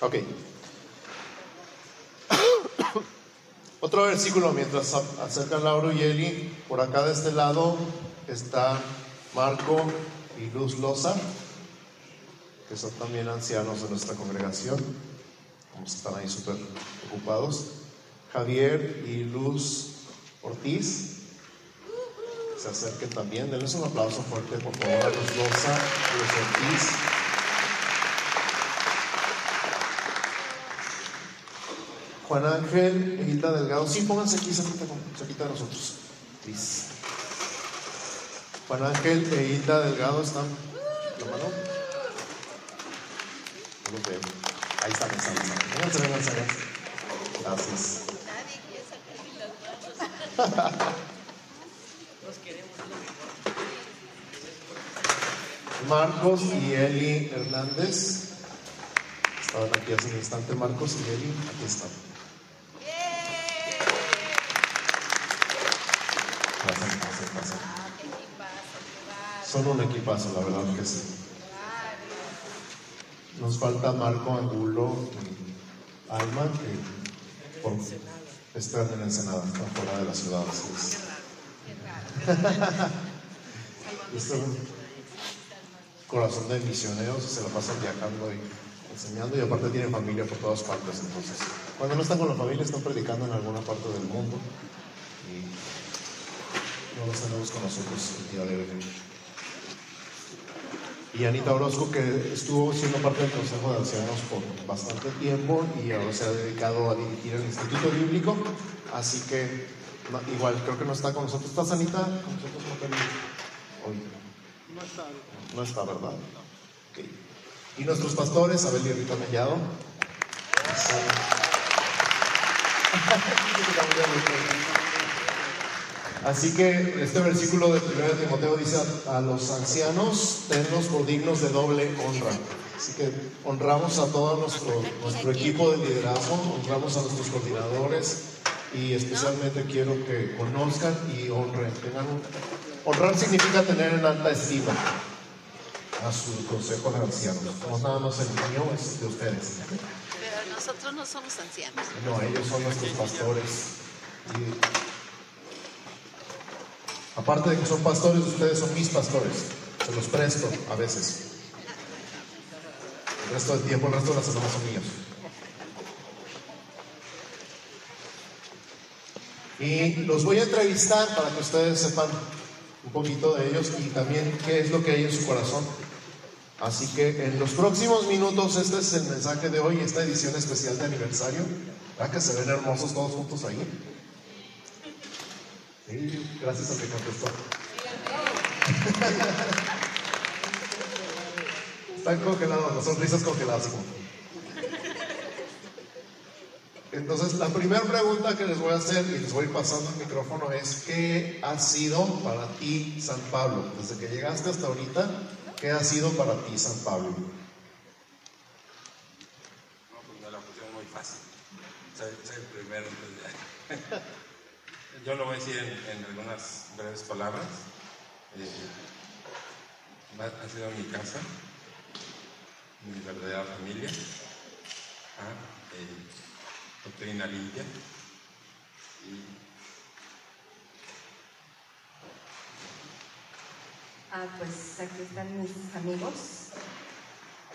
Ok. Otro versículo mientras acerca Lauro y Eli. Por acá de este lado está Marco y Luz Loza, que son también ancianos de nuestra congregación. Están ahí súper ocupados. Javier y Luz Ortiz se acerquen también. Denles un aplauso fuerte, por favor, a Luz Loza, Luz Ortiz. Juan Ángel, Hilda Delgado. Sí, pónganse aquí cerquita, de nosotros. Juan Ángel e Hilda Delgado están. ¿La mano? Ahí están, ahí están. Vénganse, vénganse, vénganse. Gracias. Marcos y Eli Hernández. Estaban aquí hace un instante Marcos y Eli. Aquí están. Son un equipazo, la verdad que sí. Nos falta Marco Angulo y Alma, que por, están en Ensenada, están fuera de la ciudad. es un corazón de misioneros se la pasan viajando y enseñando y aparte tienen familia por todas partes. Entonces, cuando no están con la familia, están predicando en alguna parte del mundo y no los tenemos con nosotros el día de hoy y Anita Orozco, que estuvo siendo parte del Consejo de Ancianos por bastante tiempo y ahora se ha dedicado a dirigir el Instituto Bíblico. Así que, igual, creo que no está con nosotros. ¿Estás, Anita? ¿Con nosotros no Hoy. No está. No está, ¿verdad? Okay. Y nuestros pastores, Abel y Rita Mellado. Así que este versículo de 1 Timoteo dice a, los ancianos, tenlos por dignos de doble honra. Así que honramos a todo nuestro, nuestro equipo de liderazgo, honramos a nuestros coordinadores y especialmente quiero que conozcan y honren. honrar significa tener en alta estima a su consejo de ancianos. No nada más el mío, es de ustedes. Pero nosotros no somos ancianos. No, ellos son nuestros pastores. Y Aparte de que son pastores, ustedes son mis pastores. Se los presto a veces. El resto del tiempo, el resto de las semanas son míos. Y los voy a entrevistar para que ustedes sepan un poquito de ellos y también qué es lo que hay en su corazón. Así que en los próximos minutos, este es el mensaje de hoy, esta edición especial de aniversario. ¿Verdad que se ven hermosos todos juntos ahí? Gracias a que contestó. Están congelados, las sonrisas congeladas. Entonces, la primera pregunta que les voy a hacer y les voy pasando el micrófono es, ¿qué ha sido para ti San Pablo? Desde que llegaste hasta ahorita, ¿qué ha sido para ti San Pablo? No, pues me la pusieron muy fácil. Soy, soy el primero. Yo lo voy a decir en, algunas breves palabras. Eh, ha sido mi casa, mi verdadera familia, ¿ah? eh, doctrina limpia. Ah, pues aquí están mis amigos,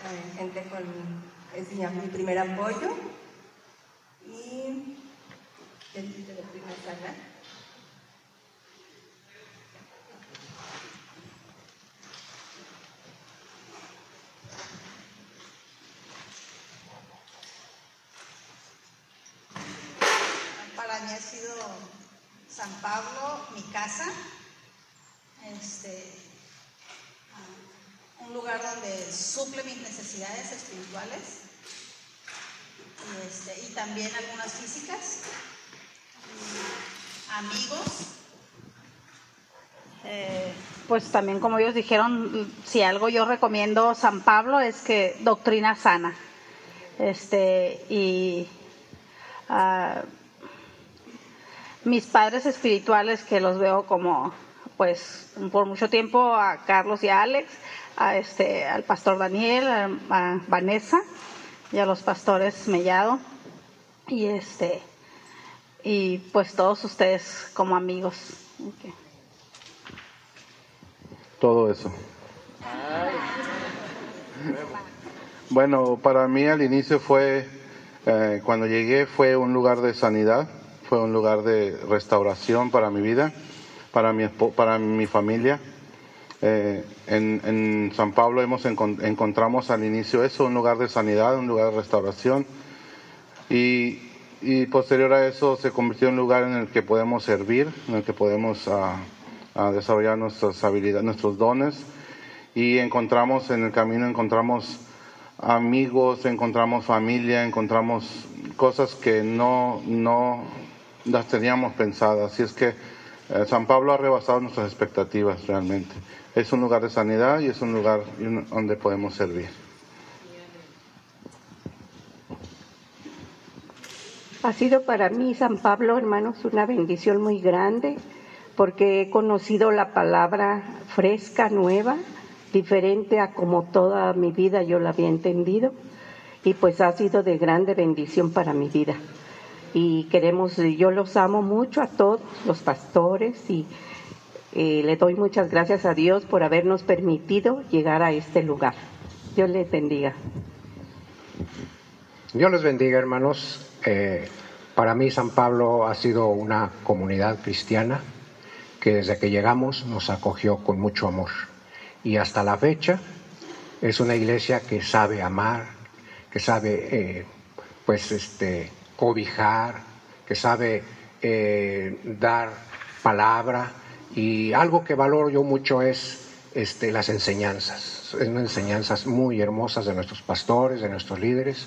eh, gente con es mi primer apoyo y el de la sala. San Pablo, mi casa, este, ah, un lugar donde suple mis necesidades espirituales y, este, también algunas físicas, amigos. Eh, pues también como ellos dijeron, si algo yo recomiendo San Pablo es que doctrina sana. Este, y uh, mis padres espirituales que los veo como pues por mucho tiempo a Carlos y a Alex, a este, al pastor Daniel, a, Vanessa y a los pastores Mellado y este y pues todos ustedes como amigos. Todo eso. Bueno, para mí al inicio fue, eh, cuando llegué fue un lugar de sanidad, fue un lugar de restauración para mi vida, para mi, para mi familia. Eh, en, San Pablo hemos encontramos al inicio eso, un lugar de sanidad, un lugar de restauración. Y, posterior a eso se convirtió en un lugar en el que podemos servir, en el que podemos uh, uh, desarrollar nuestras habilidades, nuestros dones. Y encontramos en el camino, encontramos amigos, encontramos familia, encontramos cosas que no, no las teníamos pensadas. Así es que eh, San Pablo ha rebasado nuestras expectativas realmente. Es un lugar de sanidad y es un lugar donde podemos servir. Ha sido para mí, San Pablo, hermanos, una bendición muy grande porque he conocido la palabra fresca, nueva, diferente a como toda mi vida yo la había entendido y pues ha sido de grande bendición para mi vida. Y queremos, yo los amo mucho a todos los pastores y eh, le doy muchas gracias a Dios por habernos permitido llegar a este lugar. Dios les bendiga. Dios les bendiga, hermanos. Eh, para mí San Pablo ha sido una comunidad cristiana que desde que llegamos nos acogió con mucho amor. Y hasta la fecha es una iglesia que sabe amar, que sabe eh, pues este cobijar, que sabe eh, dar palabra. Y algo que valoro yo mucho es este, las enseñanzas, son enseñanzas muy hermosas de nuestros pastores, de nuestros líderes.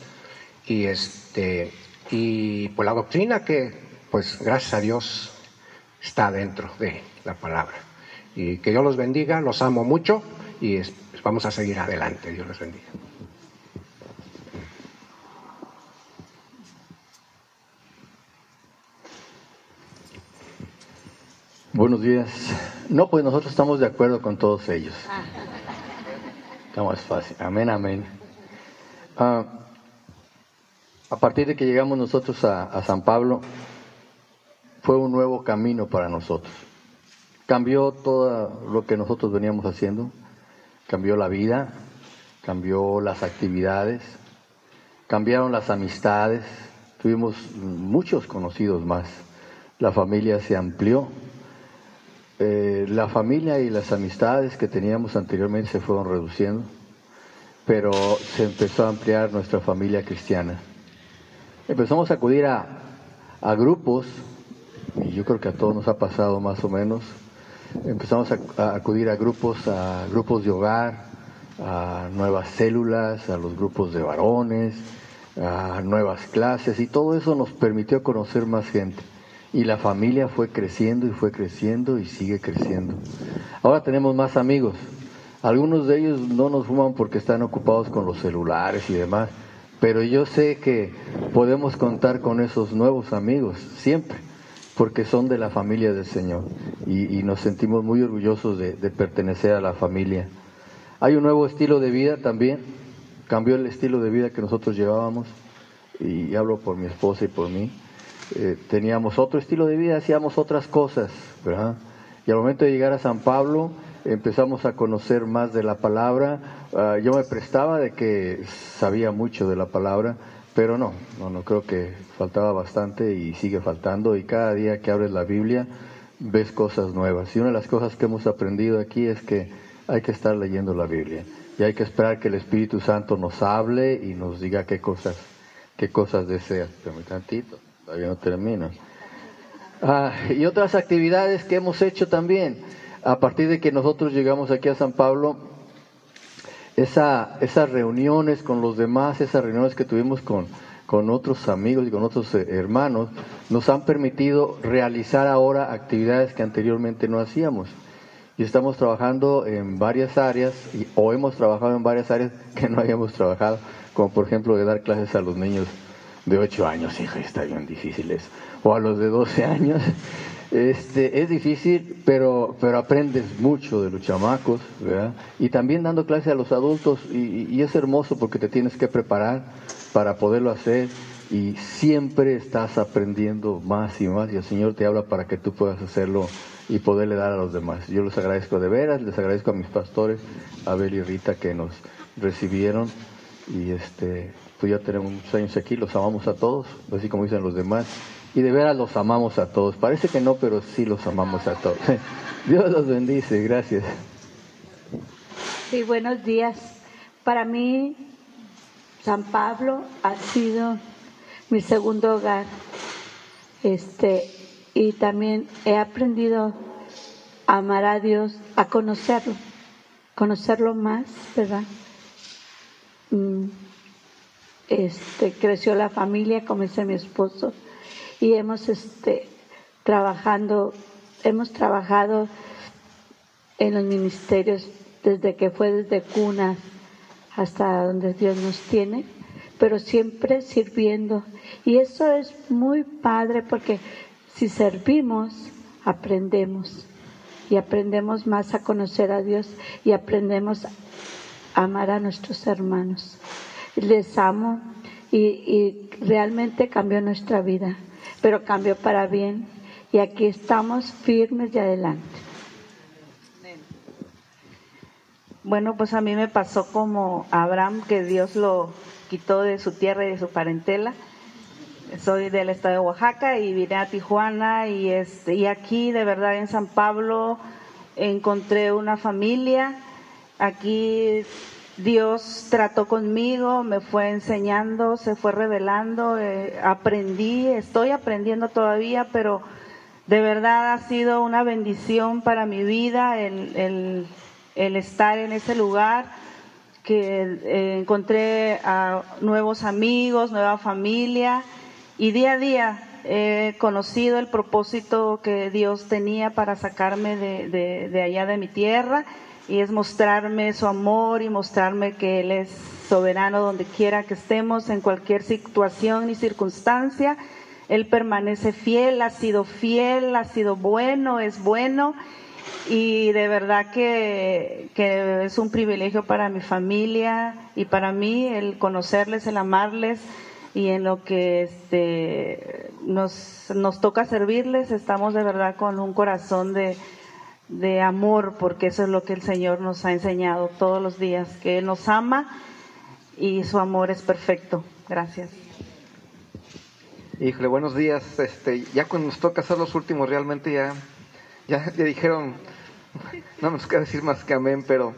Y este y pues la doctrina que pues gracias a Dios está dentro de la palabra. Y que Dios los bendiga, los amo mucho y vamos a seguir adelante, Dios los bendiga. Buenos días. No, pues nosotros estamos de acuerdo con todos ellos. Está más fácil. Amén, amén. Ah, a partir de que llegamos nosotros a, a San Pablo, fue un nuevo camino para nosotros. Cambió todo lo que nosotros veníamos haciendo, cambió la vida, cambió las actividades, cambiaron las amistades, tuvimos muchos conocidos más, la familia se amplió, eh, la familia y las amistades que teníamos anteriormente se fueron reduciendo, pero se empezó a ampliar nuestra familia cristiana. Empezamos a acudir a, a grupos, y yo creo que a todos nos ha pasado más o menos, empezamos a, acudir a grupos, a grupos de hogar, a nuevas células, a los grupos de varones, a nuevas clases, y todo eso nos permitió conocer más gente. Y la familia fue creciendo y fue creciendo y sigue creciendo. Ahora tenemos más amigos. Algunos de ellos no nos fuman porque están ocupados con los celulares y demás, pero yo sé que podemos contar con esos nuevos amigos siempre, porque son de la familia del Señor y, nos sentimos muy orgullosos de, de pertenecer a la familia. Hay un nuevo estilo de vida también, cambió el estilo de vida que nosotros llevábamos, y hablo por mi esposa y por mí eh, teníamos otro estilo de vida, hacíamos otras cosas, ¿verdad? Y al momento de llegar a San Pablo empezamos a conocer más de la palabra. Uh, yo me prestaba de que sabía mucho de la palabra, pero no, no, no creo que faltaba bastante y sigue faltando. Y cada día que abres la Biblia ves cosas nuevas. Y una de las cosas que hemos aprendido aquí es que hay que estar leyendo la Biblia y hay que esperar que el Espíritu Santo nos hable y nos diga qué cosas, qué cosas desea. Pero tantito todavía no termino. Ah, y otras actividades que hemos hecho también, a partir de que nosotros llegamos aquí a San Pablo, esa, esas reuniones con los demás, esas reuniones que tuvimos con, otros amigos y con otros eh, hermanos, nos han permitido realizar ahora actividades que anteriormente no hacíamos. Y estamos trabajando en varias áreas, o hemos trabajado en varias áreas que no habíamos trabajado, como por ejemplo de dar clases a los niños de 8 años, hija, está bien difícil eso. O a los de 12 años. Este, es difícil, pero, pero aprendes mucho de los chamacos, ¿verdad? Y también dando clase a los adultos, y, y, es hermoso porque te tienes que preparar para poderlo hacer y siempre estás aprendiendo más y más y el Señor te habla para que tú puedas hacerlo y poderle dar a los demás. Yo les agradezco de veras, les agradezco a mis pastores, Abel y Rita que nos recibieron y este ya tenemos muchos años aquí, los amamos a todos, así como dicen los demás, y de veras los amamos a todos. Parece que no, pero sí los amamos a todos. Dios los bendice, gracias. Sí, buenos días. Para mí, San Pablo ha sido mi segundo hogar. Este, y también he aprendido a amar a Dios, a conocerlo, conocerlo más, ¿verdad? Mm, este, creció la familia, como dice mi esposo, y hemos este, trabajando, hemos trabajado en los ministerios desde que fue desde cuna hasta donde Dios nos tiene, pero siempre sirviendo. Y eso es muy padre porque si servimos, aprendemos y aprendemos más a conocer a Dios y aprendemos a amar a nuestros hermanos les amo y, realmente cambió nuestra vida, pero cambió para bien y aquí estamos firmes y adelante. Bueno, pues a mí me pasó como Abraham, que Dios lo quitó de su tierra y de su parentela. Soy del estado de Oaxaca y vine a Tijuana y, este, y aquí de verdad en San Pablo encontré una familia. Aquí Dios trató conmigo, me fue enseñando, se fue revelando, eh, aprendí, estoy aprendiendo todavía, pero de verdad ha sido una bendición para mi vida el, estar en ese lugar, que eh, encontré a nuevos amigos, nueva familia y día a día he conocido el propósito que Dios tenía para sacarme de allá de mi tierra y es mostrarme su amor y mostrarme que Él es soberano donde quiera que estemos, en cualquier situación y circunstancia. Él permanece fiel, ha sido fiel, ha sido bueno, es bueno y de verdad que, que, es un privilegio para mi familia y para mí el conocerles, el amarles y en lo que este, nos, nos toca servirles, estamos de verdad con un corazón de, de amor, porque eso es lo que el Señor nos ha enseñado todos los días, que Él nos ama y su amor es perfecto. Gracias. Híjole, buenos días. Este, ya cuando nos toca hacer los últimos, realmente ya, ya, dijeron, no nos queda decir más que amén, pero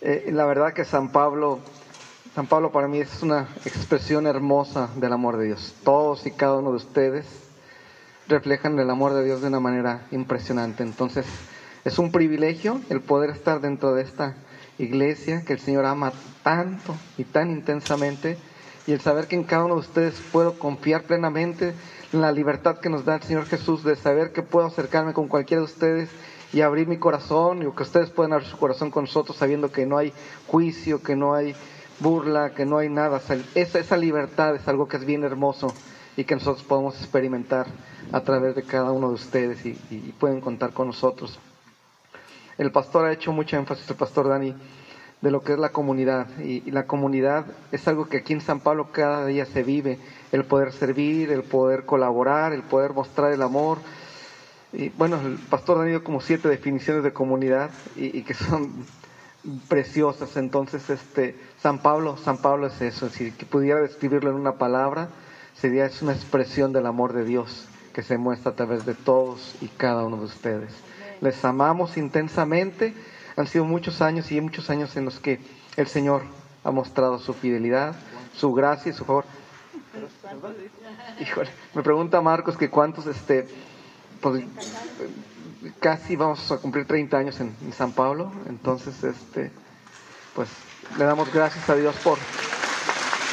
eh, la verdad que San Pablo, San Pablo para mí es una expresión hermosa del amor de Dios. Todos y cada uno de ustedes reflejan el amor de Dios de una manera impresionante. Entonces, es un privilegio el poder estar dentro de esta iglesia que el Señor ama tanto y tan intensamente y el saber que en cada uno de ustedes puedo confiar plenamente en la libertad que nos da el Señor Jesús de saber que puedo acercarme con cualquiera de ustedes y abrir mi corazón y que ustedes puedan abrir su corazón con nosotros sabiendo que no hay juicio, que no hay burla, que no hay nada. esa, esa libertad es algo que es bien hermoso y que nosotros podemos experimentar a través de cada uno de ustedes y pueden contar con nosotros. El pastor ha hecho mucho énfasis, el pastor Dani, de lo que es la comunidad. Y, la comunidad es algo que aquí en San Pablo cada día se vive. El poder servir, el poder colaborar, el poder mostrar el amor. Y bueno, el pastor Dani dio como siete definiciones de comunidad y, que son preciosas. Entonces, este, San Pablo, San Pablo es eso. Si pudiera describirlo en una palabra, sería es una expresión del amor de Dios que se muestra a través de todos y cada uno de ustedes les amamos intensamente. Han sido muchos años y muchos años en los que el Señor ha mostrado su fidelidad, su gracia y su favor. Híjole, me pregunta Marcos que cuántos, este, pues, casi vamos a cumplir 30 años en, San Pablo, entonces, este, pues, le damos gracias a Dios por,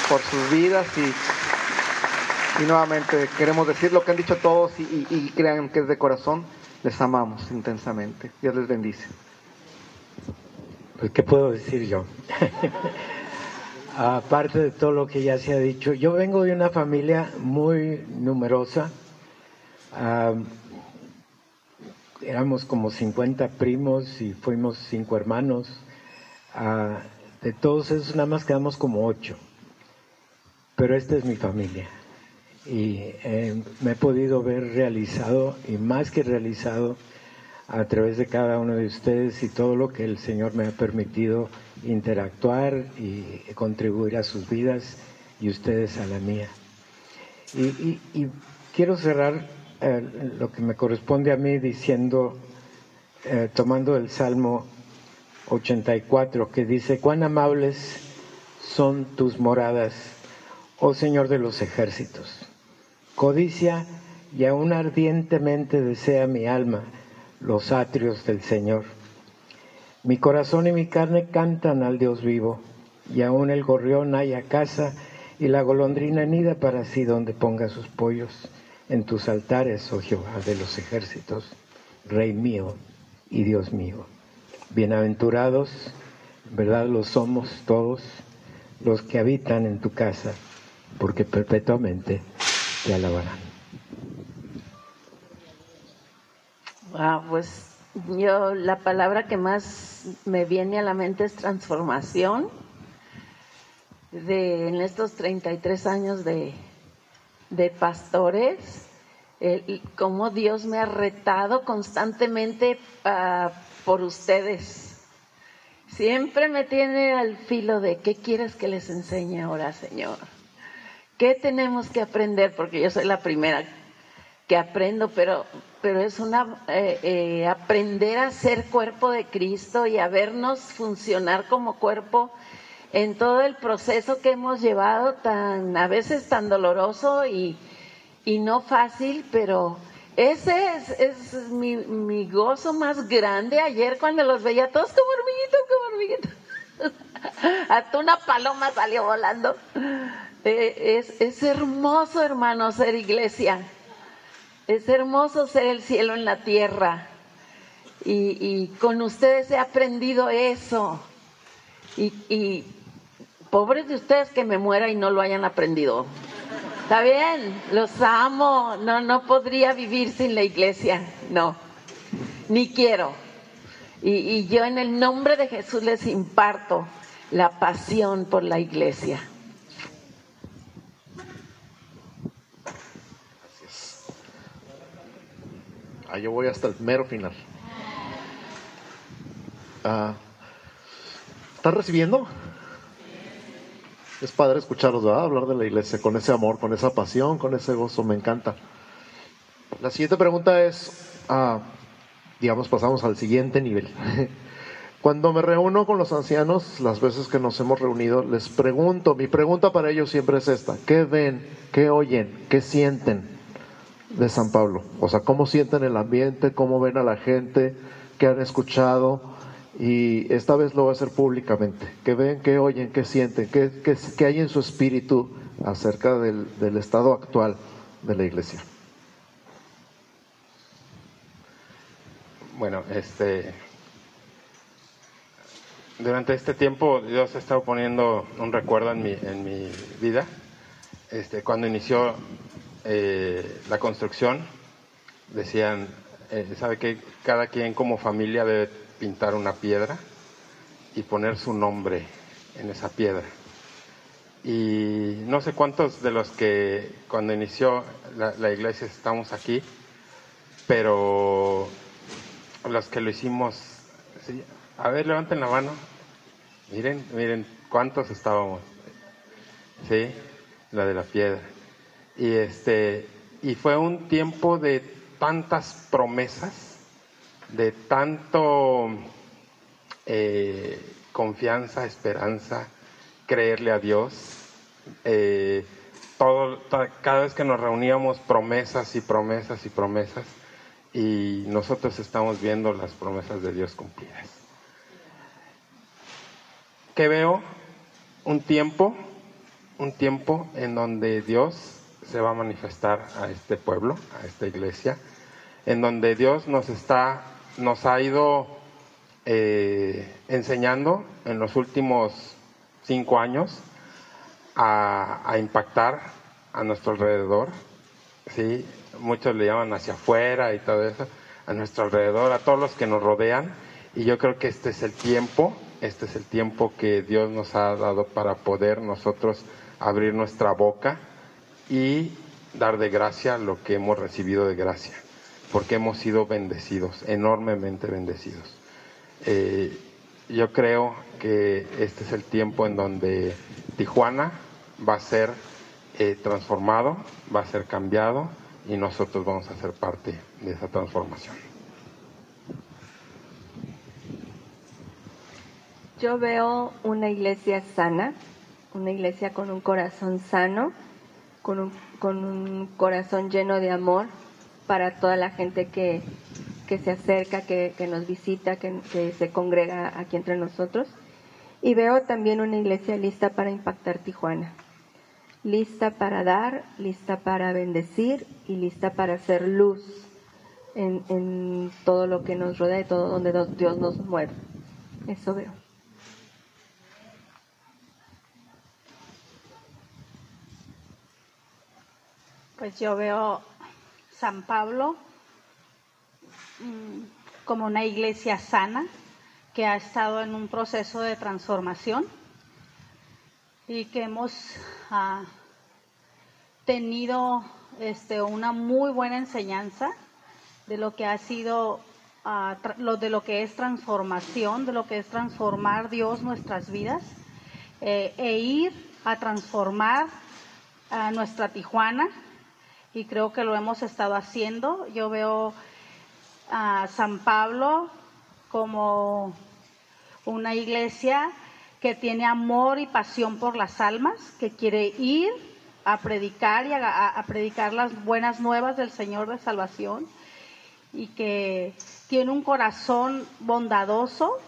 por sus vidas y, y nuevamente queremos decir lo que han dicho todos y, y crean que es de corazón les amamos intensamente. Dios les bendice. Pues, ¿qué puedo decir yo? Aparte de todo lo que ya se ha dicho, yo vengo de una familia muy numerosa. éramos como 50 primos y fuimos cinco hermanos. de todos esos nada más quedamos como ocho. pero esta es mi familia. Y eh, me he podido ver realizado y más que realizado a través de cada uno de ustedes y todo lo que el Señor me ha permitido interactuar y contribuir a sus vidas y ustedes a la mía. Y, quiero cerrar eh, lo que me corresponde a mí diciendo, eh, tomando el Salmo 84, que dice, cuán amables son tus moradas, oh Señor de los ejércitos. Codicia y aún ardientemente desea mi alma los atrios del Señor. Mi corazón y mi carne cantan al Dios vivo, y aún el gorrión haya casa y la golondrina nida para sí donde ponga sus pollos en tus altares, oh Jehová de los ejércitos, Rey mío y Dios mío. Bienaventurados, verdad lo somos todos los que habitan en tu casa, porque perpetuamente te alabarán. pues yo la palabra que más me viene a la mente es transformación. De, en estos 33 años de, de pastores, cómo Dios me ha retado constantemente uh, por ustedes. Siempre me tiene al filo de qué quieres que les enseñe ahora, Señor. ¿Qué tenemos que aprender? Porque yo soy la primera que aprendo, pero, pero es una eh, eh, aprender a ser cuerpo de Cristo y a vernos funcionar como cuerpo en todo el proceso que hemos llevado tan a veces tan doloroso y, y no fácil, pero ese es, es mi, mi, gozo más grande ayer cuando los veía todos como hormiguitos, como hormiguitos. Hasta una paloma salió volando. Eh, es, hermoso, hermano, ser iglesia. Es hermoso ser el cielo en la tierra. Y, con ustedes he aprendido eso. Y, pobres de ustedes que me muera y no lo hayan aprendido. Está bien, los amo, no, no podría vivir sin la iglesia, no, ni quiero. Y yo en el nombre de Jesús les imparto la pasión por la iglesia. Ah, yo voy hasta el mero final. Ah, ¿Están recibiendo? Es padre escucharlos, Hablar de la iglesia con ese amor, con esa pasión, con ese gozo, me encanta. La siguiente pregunta es, ah, digamos, pasamos al siguiente nivel. Cuando me reúno con los ancianos, las veces que nos hemos reunido, les pregunto, mi pregunta para ellos siempre es esta, ¿qué ven, qué oyen, qué sienten de San Pablo? O sea, ¿cómo sienten el ambiente, cómo ven a la gente, qué han escuchado? y esta vez lo va a hacer públicamente, que ven, que oyen, que sienten, que, que, hay en su espíritu acerca del, del, estado actual de la iglesia. Bueno, este, durante este tiempo Dios ha estado poniendo un recuerdo en mi, en mi vida. Este, cuando inició eh, la construcción, decían, eh, sabe que cada quien como familia debe pintar una piedra y poner su nombre en esa piedra. Y no sé cuántos de los que cuando inició la, iglesia estamos aquí, pero los que lo hicimos, a ver, levanten la mano, miren, miren cuántos estábamos, sí, la de la piedra. Y este, y fue un tiempo de tantas promesas de tanto eh, confianza, esperanza, creerle a Dios. Eh, todo, cada vez que nos reuníamos, promesas y promesas y promesas, y nosotros estamos viendo las promesas de Dios cumplidas. ¿Qué veo? Un tiempo, un tiempo en donde Dios se va a manifestar a este pueblo, a esta iglesia, en donde Dios nos está nos ha ido eh, enseñando en los últimos cinco años a, impactar a nuestro alrededor, ¿sí? muchos le llaman hacia afuera y todo eso, a nuestro alrededor, a todos los que nos rodean, y yo creo que este es el tiempo, este es el tiempo que Dios nos ha dado para poder nosotros abrir nuestra boca y dar de gracia lo que hemos recibido de gracia, porque hemos sido bendecidos, enormemente bendecidos. Eh, yo creo que este es el tiempo en donde Tijuana va a ser eh, transformado, va a ser cambiado y nosotros vamos a ser parte de esa transformación. Yo veo una iglesia sana, una iglesia con un corazón sano, con un, con un corazón lleno de amor para toda la gente que, que se acerca, que, que nos visita, que, que, se congrega aquí entre nosotros. Y veo también una iglesia lista para impactar Tijuana, lista para dar, lista para bendecir y lista para hacer luz en, en todo lo que nos rodea y todo donde Dios nos mueve. Eso veo. Pues yo veo San Pablo mm, como una iglesia sana que ha estado en un proceso de transformación y que hemos uh, tenido este, una muy buena enseñanza de lo que ha sido, lo, de lo que es transformación, de lo que es transformar Dios nuestras vidas eh, e ir a transformar a nuestra Tijuana y creo que lo hemos estado haciendo. Yo veo a San Pablo como una iglesia que tiene amor y pasión por las almas, que quiere ir a predicar y a, predicar las buenas nuevas del Señor de salvación y que tiene un corazón bondadoso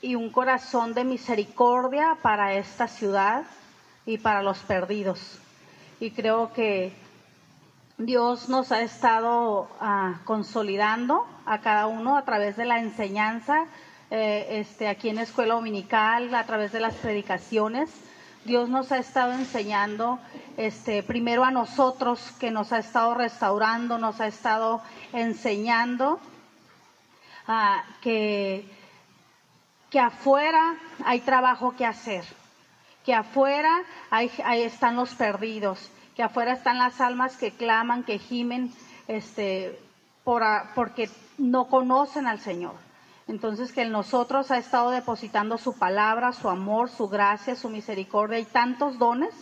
y un corazón de misericordia para esta ciudad y para los perdidos y creo que Dios nos ha estado uh, consolidando a cada uno a través de la enseñanza, eh, este, aquí en la escuela dominical, a través de las predicaciones. Dios nos ha estado enseñando, este, primero a nosotros, que nos ha estado restaurando, nos ha estado enseñando uh, que, que afuera hay trabajo que hacer que afuera ahí, están los perdidos, que afuera están las almas que claman, que gimen, este, por, porque no conocen al Señor. Entonces que en nosotros ha estado depositando su palabra, su amor, su gracia, su misericordia y tantos dones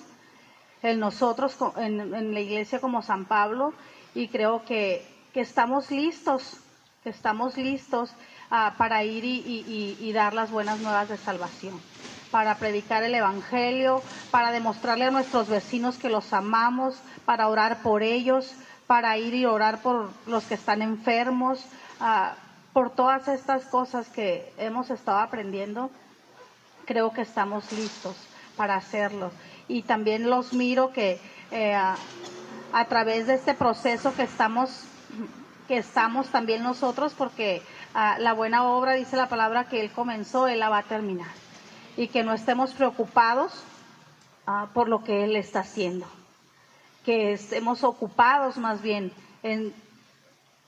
en nosotros, en, la iglesia como San Pablo, y creo que, que estamos listos, que estamos listos uh, para ir y dar las buenas nuevas de salvación para predicar el Evangelio, para demostrarle a nuestros vecinos que los amamos, para orar por ellos, para ir y orar por los que están enfermos, uh, por todas estas cosas que hemos estado aprendiendo, creo que estamos listos para hacerlo. Y también los miro que eh, a través de este proceso que estamos, que estamos también nosotros, porque uh, la buena obra, dice la palabra, que Él comenzó, Él la va a terminar y que no estemos preocupados uh, por lo que Él está haciendo, que estemos ocupados más bien en,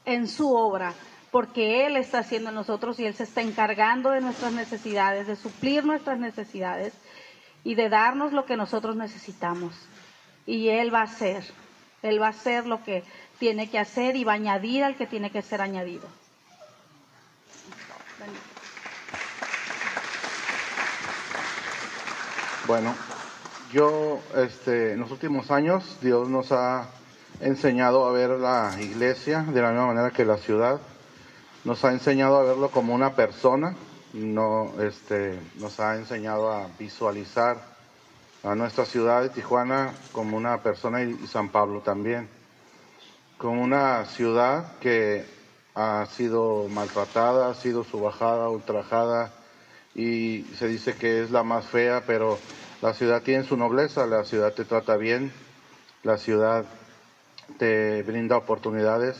en su obra, porque Él está haciendo en nosotros y Él se está encargando de nuestras necesidades, de suplir nuestras necesidades y de darnos lo que nosotros necesitamos. Y Él va a hacer, Él va a hacer lo que tiene que hacer y va a añadir al que tiene que ser añadido. Bueno, yo este, en los últimos años Dios nos ha enseñado a ver la iglesia de la misma manera que la ciudad. Nos ha enseñado a verlo como una persona, no, este, nos ha enseñado a visualizar a nuestra ciudad de Tijuana como una persona y, San Pablo también, como una ciudad que ha sido maltratada, ha sido subajada, ultrajada, y se dice que es la más fea, pero la ciudad tiene su nobleza, la ciudad te trata bien, la ciudad te brinda oportunidades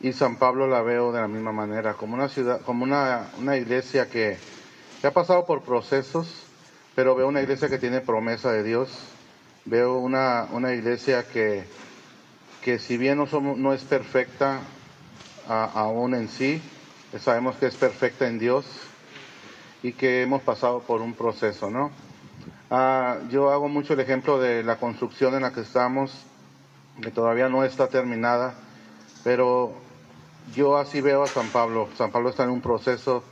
y San Pablo la veo de la misma manera, como una ciudad, como una, una iglesia que, ha pasado por procesos, pero veo una iglesia que tiene promesa de Dios, veo una, una iglesia que, que si bien no, somos, no es perfecta aún en sí, sabemos que es perfecta en Dios, y que hemos pasado por un proceso, ¿no? Ah, yo hago mucho el ejemplo de la construcción en la que estamos, que todavía no está terminada, pero yo así veo a San Pablo. San Pablo está en un proceso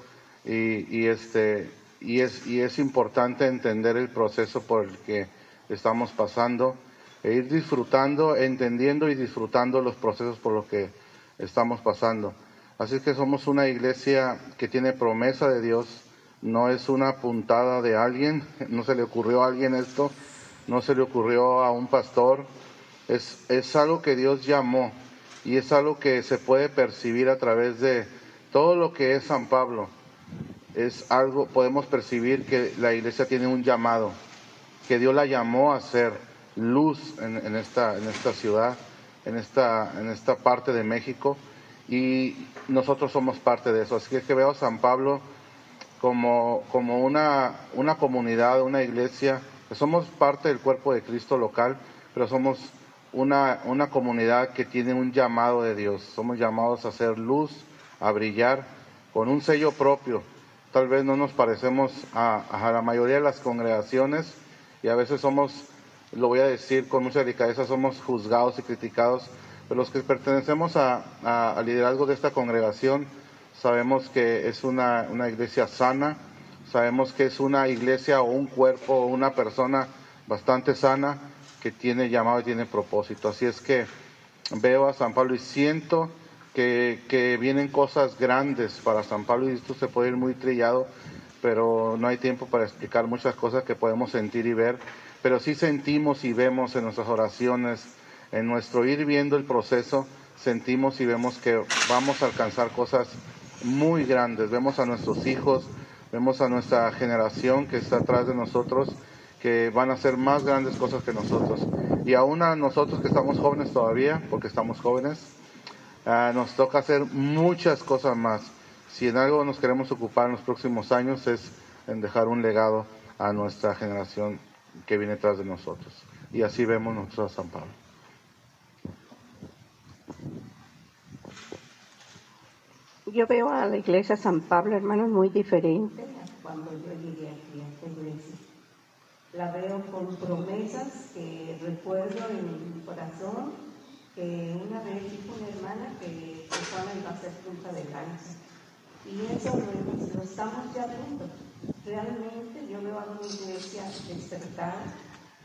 y, y este, y, es, y es importante entender el proceso por el que estamos pasando e ir disfrutando, entendiendo y disfrutando los procesos por los que estamos pasando. Así que somos una iglesia que tiene promesa de Dios, no es una puntada de alguien, no se le ocurrió a alguien esto, no se le ocurrió a un pastor, es, es algo que Dios llamó y es algo que se puede percibir a través de todo lo que es San Pablo. Es algo, podemos percibir que la iglesia tiene un llamado, que Dios la llamó a ser luz en, esta, en esta ciudad, en esta, en esta parte de México y nosotros somos parte de eso. Así que, veo a San Pablo como, como una, una comunidad, una iglesia, somos parte del cuerpo de Cristo local, pero somos una, una comunidad que tiene un llamado de Dios. Somos llamados a hacer luz, a brillar, con un sello propio. Tal vez no nos parecemos a, a la mayoría de las congregaciones y a veces somos, lo voy a decir con mucha delicadeza, somos juzgados y criticados pero los que pertenecemos al liderazgo de esta congregación sabemos que es una, una, iglesia sana, sabemos que es una iglesia o un cuerpo o una persona bastante sana que tiene llamado y tiene propósito. Así es que veo a San Pablo y siento que, que vienen cosas grandes para San Pablo y esto se puede ir muy trillado, pero no hay tiempo para explicar muchas cosas que podemos sentir y ver, pero sí sentimos y vemos en nuestras oraciones en nuestro ir viendo el proceso, sentimos y vemos que vamos a alcanzar cosas muy grandes. Vemos a nuestros hijos, vemos a nuestra generación que está atrás de nosotros, que van a hacer más grandes cosas que nosotros. Y aún a nosotros que estamos jóvenes todavía, porque estamos jóvenes, ah, nos toca hacer muchas cosas más. Si en algo nos queremos ocupar en los próximos años es en dejar un legado a nuestra generación que viene atrás de nosotros. Y así vemos nosotros a San Pablo. Yo veo a la iglesia San Pablo, hermanos, muy diferente cuando yo llegué aquí a esta iglesia. La veo con promesas que recuerdo en mi corazón que una vez dijo una hermana que Susana iba a ser punta de lanza. Y eso lo, estamos ya viendo. Realmente yo veo a una iglesia despertar,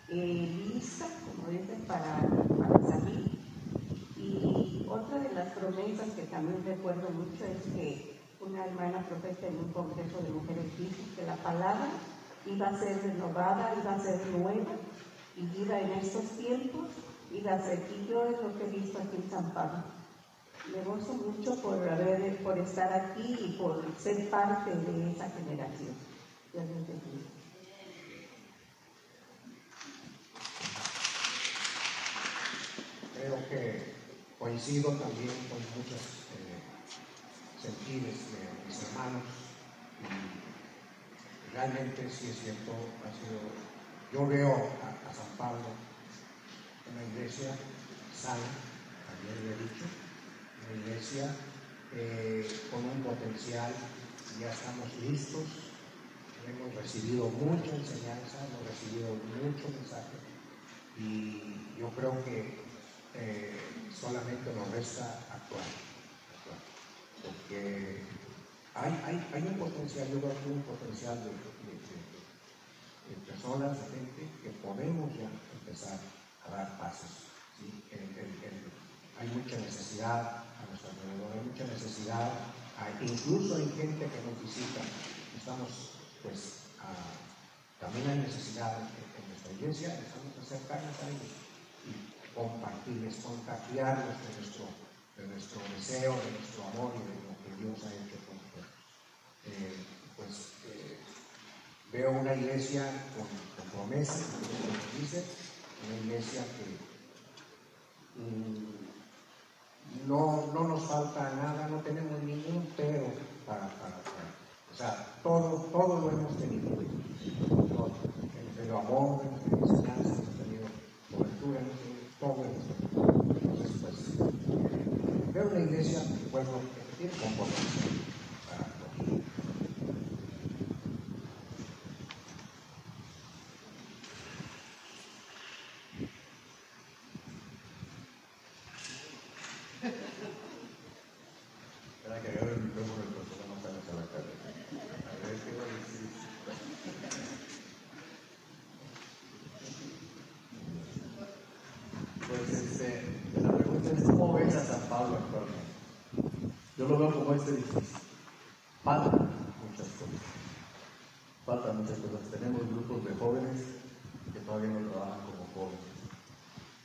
eh, lista, como dicen, para, para salir y otra de las promesas que también recuerdo mucho es que una hermana profeta en un congreso de mujeres dijo que la palabra iba a ser renovada, iba a ser nueva y iba en estos tiempos iba a ser. Y es lo que he visto aquí en San Pablo. Me gozo mucho por, haber, por estar aquí y por ser parte de esa generación. Dios Creo que Coincido también con muchos eh, sentidos de mis hermanos y realmente sí es cierto, ha sido, yo veo a, San Pablo una iglesia sana, también lo he dicho, una iglesia eh, con un potencial, ya estamos listos, hemos recibido mucha enseñanza, hemos recibido mucho mensaje y yo creo que eh, solamente nos resta actuar, porque hay, hay, hay, un potencial, yo creo que un potencial de, personas, de gente, que podemos ya empezar a dar pasos. hay mucha necesidad a nuestro alrededor, hay mucha necesidad, incluso hay gente que nos visita, estamos, pues, también hay necesidad en, nuestra iglesia, estamos acercarnos a ellos compartirles, contagiarlos de nuestro, de nuestro deseo, de nuestro amor y de lo que Dios ha hecho con nosotros. Eh, pues eh, veo una iglesia con, promesas, como dice, una iglesia que mm, no, no, nos falta nada, no tenemos ningún pero para, para, o sea, todo, todo lo hemos tenido. Todo. Hemos tenido amor, hemos tenido enseñanza, hemos tenido cobertura, hemos tenido Entonces, pues, veo una iglesia, un pueblo que tiene compromiso para es a San Actualmente? Yo lo veo como este edificio. Faltan muchas cosas. Faltan muchas cosas. Tenemos grupos de jóvenes que todavía no trabajan como jóvenes.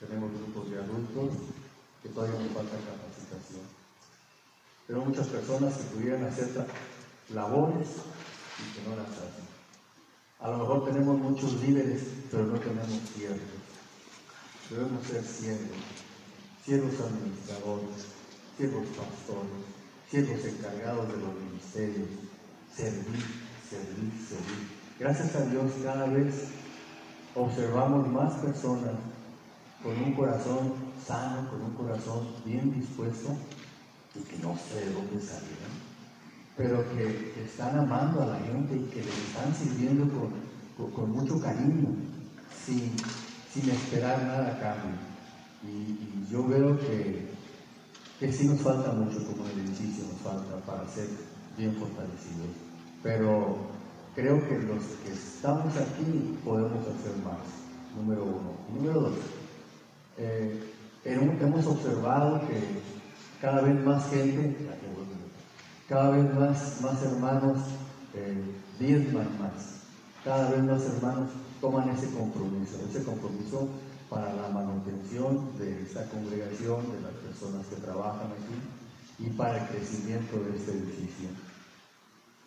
Tenemos grupos de adultos que todavía nos falta capacitación. Tenemos muchas personas que pudieran hacer labores y que no las hacen. A lo mejor tenemos muchos líderes, pero no tenemos siervos. Debemos ser siervos, siervos administradores, siervos pastores, siervos encargados de los ministerios, servir, servir, servir. Gracias a Dios cada vez observamos más personas con un corazón sano, con un corazón bien dispuesto y que no sé de dónde salieron, pero que, están amando a la gente y que les están sirviendo con, mucho cariño, sin, esperar nada a cambio. Y, yo veo que, que sí nos falta mucho como el edificio, nos falta para ser bien fortalecidos. Pero creo que los que estamos aquí podemos hacer más, número uno. número dos, eh, hemos observado que cada vez más gente, cada vez más, más hermanos eh, diezman más, cada vez más hermanos toman ese compromiso, ese compromiso para la manutención de esta congregación, de las personas que trabajan aquí y para el crecimiento de este edificio.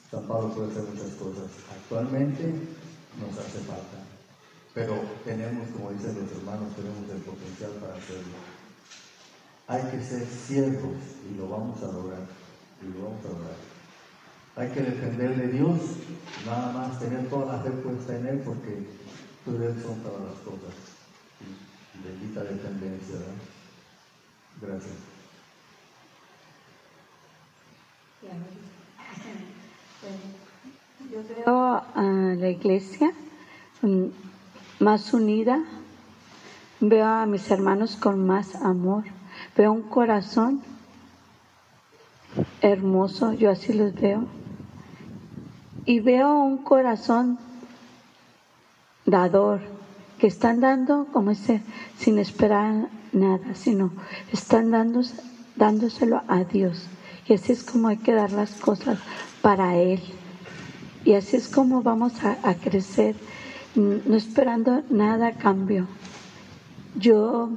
San Pablo puede hacer muchas cosas. Actualmente nos hace falta, pero tenemos, como dicen los hermanos, tenemos el potencial para hacerlo. Hay que ser siervos y lo vamos a lograr, y lo vamos a lograr. Hay que depender de Dios, nada más tener toda la fe puesta en Él, porque tú Él son todas las cosas. Bendita dependencia. Gracias. Yo veo a la iglesia más unida, veo a mis hermanos con más amor, veo un corazón hermoso, yo así los veo, y veo un corazón dador, que están dando, como ese, sin esperar nada, sino están dándoselo a Dios. Y así es como hay que dar las cosas para Él. Y así es como vamos a crecer no esperando nada a cambio. Yo,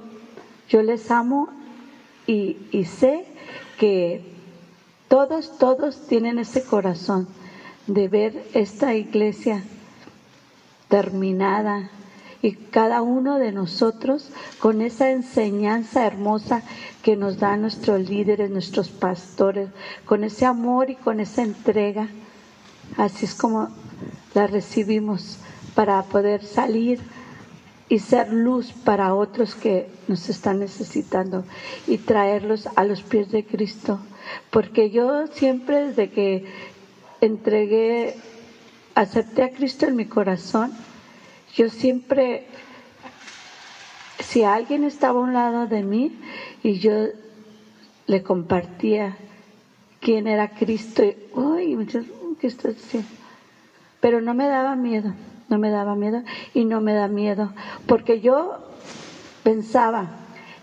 yo les amo y sé que todos, todos tienen ese corazón de ver esta iglesia terminada y cada uno de nosotros con esa enseñanza hermosa que nos dan nuestros líderes, nuestros pastores, con ese amor y con esa entrega. Así es como la recibimos para poder salir y ser luz para otros que nos están necesitando y traerlos a los pies de Cristo. Porque yo siempre desde que entregué, acepté a Cristo en mi corazón, yo siempre, si alguien estaba a un lado de mí y yo le compartía quién era Cristo, uy, ¿qué estoy diciendo? Pero no me daba miedo no me daba miedo y no me da miedo, porque yo pensaba,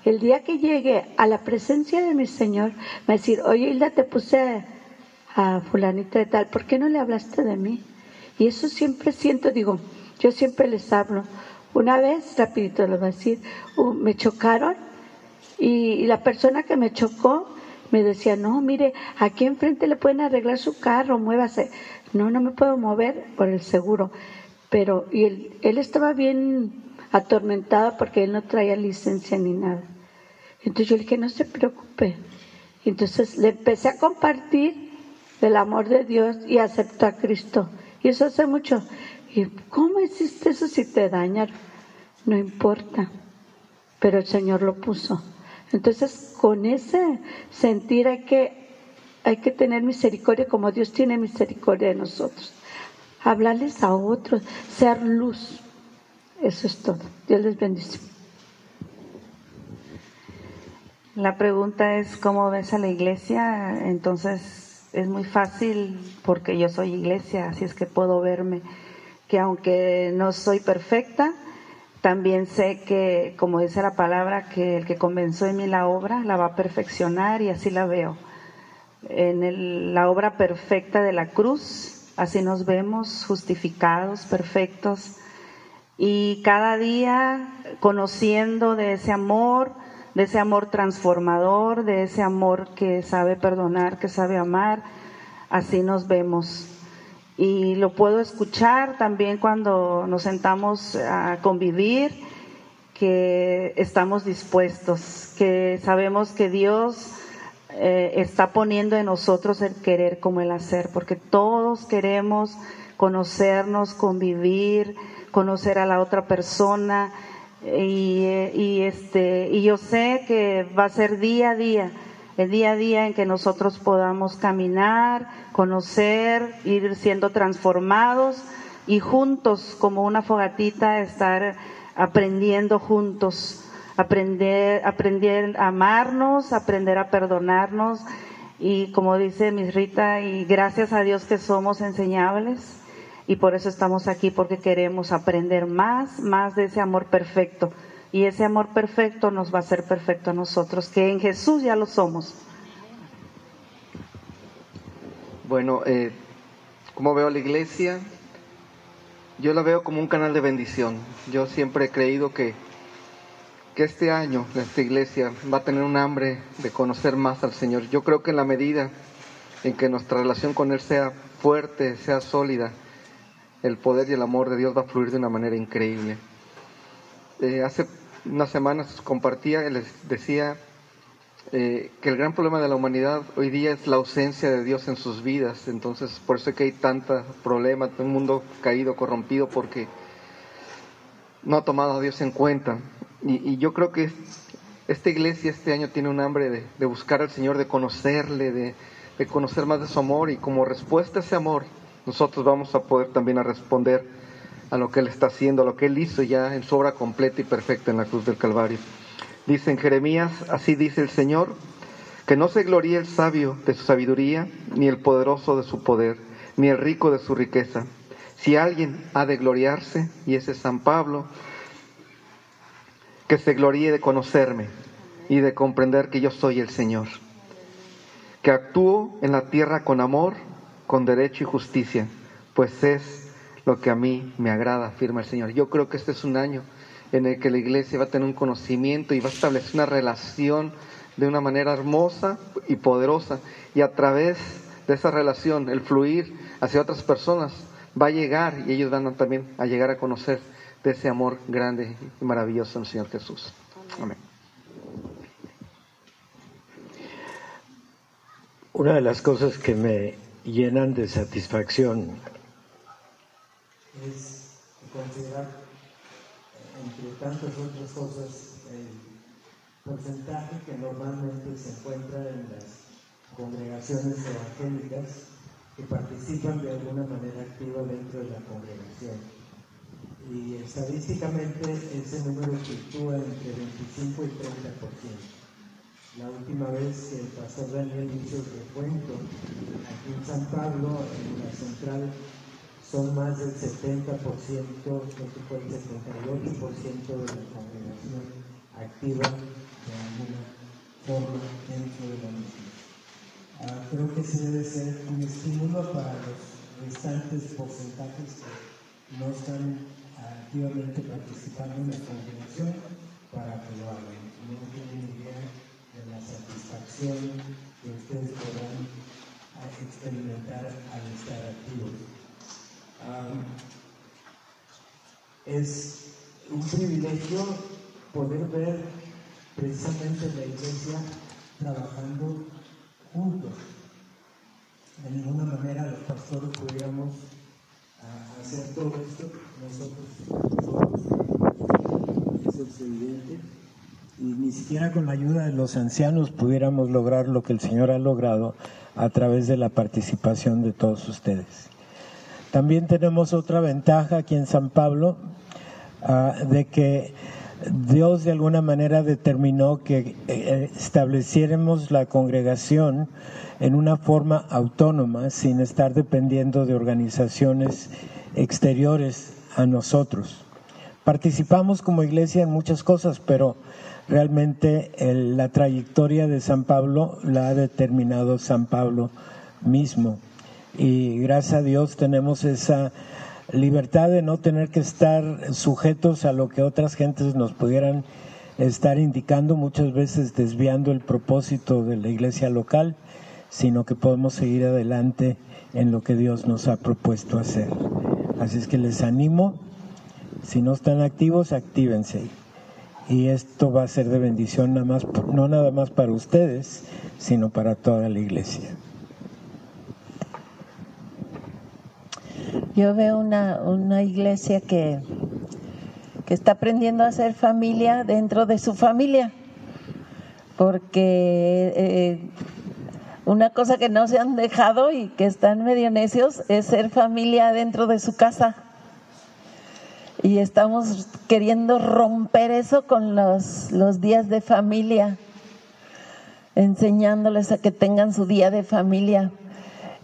el día que llegue a la presencia de mi Señor, me decir, oye Hilda, te puse a fulanita de tal, ¿por qué no le hablaste de mí? Y eso siempre siento, digo, yo siempre les hablo. Una vez, rapidito lo voy a decir, me chocaron y, la persona que me chocó me decía, no, mire, aquí enfrente le pueden arreglar su carro, muévase. No, no me puedo mover por el seguro. Pero y él, él estaba bien atormentado porque él no traía licencia ni nada. Entonces yo le dije, no se preocupe. Entonces le empecé a compartir del amor de Dios y aceptó a Cristo. Y eso hace mucho. ¿Y cómo hiciste eso si te dañan? No importa. Pero el Señor lo puso. Entonces, con ese sentir hay que, hay que tener misericordia como Dios tiene misericordia de nosotros hablarles a otros, ser luz. Eso es todo. Dios les bendice. La pregunta es cómo ves a la iglesia. Entonces es muy fácil porque yo soy iglesia, así es que puedo verme que aunque no soy perfecta, también sé que, como dice la palabra, que el que comenzó en mí la obra la va a perfeccionar y así la veo. En la obra perfecta de la cruz, así nos vemos justificados, perfectos, y cada día conociendo de ese amor, de ese amor transformador, de ese amor que sabe perdonar, que sabe amar, así nos vemos. Y lo puedo escuchar también cuando nos sentamos a convivir, que estamos dispuestos, que sabemos que Dios eh, está poniendo en nosotros el querer como el hacer, porque todos queremos conocernos, convivir, conocer a la otra persona y, y, este y yo sé que va a ser día a día el día a día en que nosotros podamos caminar, conocer, ir siendo transformados y juntos como una fogatita estar aprendiendo juntos, aprender, aprender a amarnos, aprender a perdonarnos y como dice Miss Rita, y gracias a Dios que somos enseñables y por eso estamos aquí, porque queremos aprender más, más de ese amor perfecto. Y ese amor perfecto nos va a hacer perfecto a nosotros, que en Jesús ya lo somos. Bueno, eh, como veo la iglesia, yo la veo como un canal de bendición. Yo siempre he creído que, que este año esta iglesia va a tener un hambre de conocer más al Señor. Yo creo que en la medida en que nuestra relación con Él sea fuerte, sea sólida, el poder y el amor de Dios va a fluir de una manera increíble. Eh, hace unas semanas compartía, les decía eh, que el gran problema de la humanidad hoy día es la ausencia de Dios en sus vidas. Entonces, por eso es que hay tantos problemas, un mundo caído, corrompido, porque no ha tomado a Dios en cuenta. Y, yo creo que esta iglesia este año tiene un hambre de, buscar al Señor, de conocerle, de, de conocer más de su amor y como respuesta a ese amor nosotros vamos a poder también a responder a lo que Él está haciendo, a lo que Él hizo ya en su obra completa y perfecta en la cruz del Calvario. Dice en Jeremías, así dice el Señor, que no se gloríe el sabio de su sabiduría, ni el poderoso de su poder, ni el rico de su riqueza. Si alguien ha de gloriarse, y ese es San Pablo, que se gloríe de conocerme y de comprender que yo soy el Señor, que actúo en la tierra con amor con derecho y justicia, pues es lo que a mí me agrada, afirma el Señor. Yo creo que este es un año en el que la iglesia va a tener un conocimiento y va a establecer una relación de una manera hermosa y poderosa. Y a través de esa relación, el fluir hacia otras personas va a llegar y ellos van también a llegar a conocer de ese amor grande y maravilloso en el Señor Jesús. Amén. Una de las cosas que me llenan de satisfacción. Es considerar, entre tantas otras cosas, el porcentaje que normalmente se encuentra en las congregaciones evangélicas que participan de alguna manera activa dentro de la congregación. Y estadísticamente ese número fluctúa entre 25 y 30%. La última vez que el pastor Daniel hizo el recuento aquí en San Pablo, en la central, son más del 70%, creo que fue el 78% de la congregación activa de alguna forma dentro de la misma. Ah, creo que ese debe ser un estímulo para los restantes porcentajes que no están activamente participando en la congregación para que lo hagan. No tienen idea de la satisfacción que ustedes podrán experimentar al estar activos. Es un privilegio poder ver precisamente la iglesia trabajando juntos. De ninguna manera los pastores pudiéramos hacer todo esto nosotros solos. Eso es evidente y ni siquiera con la ayuda de los ancianos pudiéramos lograr lo que el Señor ha logrado a través de la participación de todos ustedes. También tenemos otra ventaja aquí en San Pablo, ah, de que Dios de alguna manera determinó que eh, estableciéramos la congregación en una forma autónoma, sin estar dependiendo de organizaciones exteriores a nosotros participamos como iglesia en muchas cosas, pero realmente la trayectoria de San Pablo la ha determinado San Pablo mismo. Y gracias a Dios tenemos esa libertad de no tener que estar sujetos a lo que otras gentes nos pudieran estar indicando, muchas veces desviando el propósito de la iglesia local, sino que podemos seguir adelante en lo que Dios nos ha propuesto hacer. Así es que les animo, si no están activos, actívense. Y esto va a ser de bendición nada más, no nada más para ustedes, sino para toda la iglesia. Yo veo una, una iglesia que, que está aprendiendo a ser familia dentro de su familia, porque eh, una cosa que no se han dejado y que están medio necios es ser familia dentro de su casa. Y estamos queriendo romper eso con los, los días de familia, enseñándoles a que tengan su día de familia,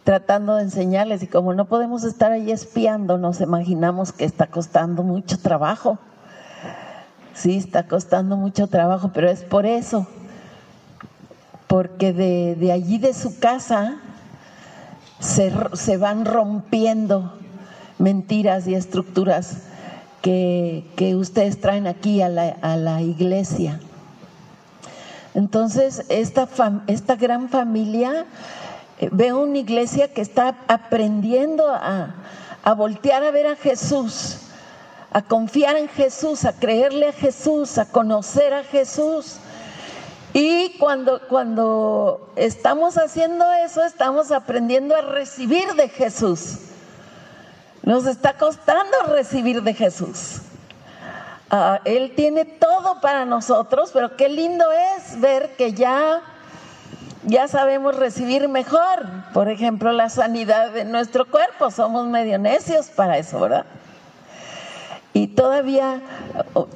tratando de enseñarles. Y como no podemos estar ahí espiando, nos imaginamos que está costando mucho trabajo. Sí, está costando mucho trabajo, pero es por eso porque de, allí de su casa se, van rompiendo mentiras y estructuras que, ustedes traen aquí a la, iglesia. Entonces, esta, esta gran familia, veo una iglesia que está aprendiendo a, a voltear a ver a Jesús, a confiar en Jesús, a creerle a Jesús, a conocer a Jesús y cuando, cuando estamos haciendo eso, estamos aprendiendo a recibir de Jesús. Nos está costando recibir de Jesús. Ah, él tiene todo para nosotros, pero qué lindo es ver que ya, ya sabemos recibir mejor. Por ejemplo, la sanidad de nuestro cuerpo. Somos medio necios para eso, ¿verdad? Y todavía,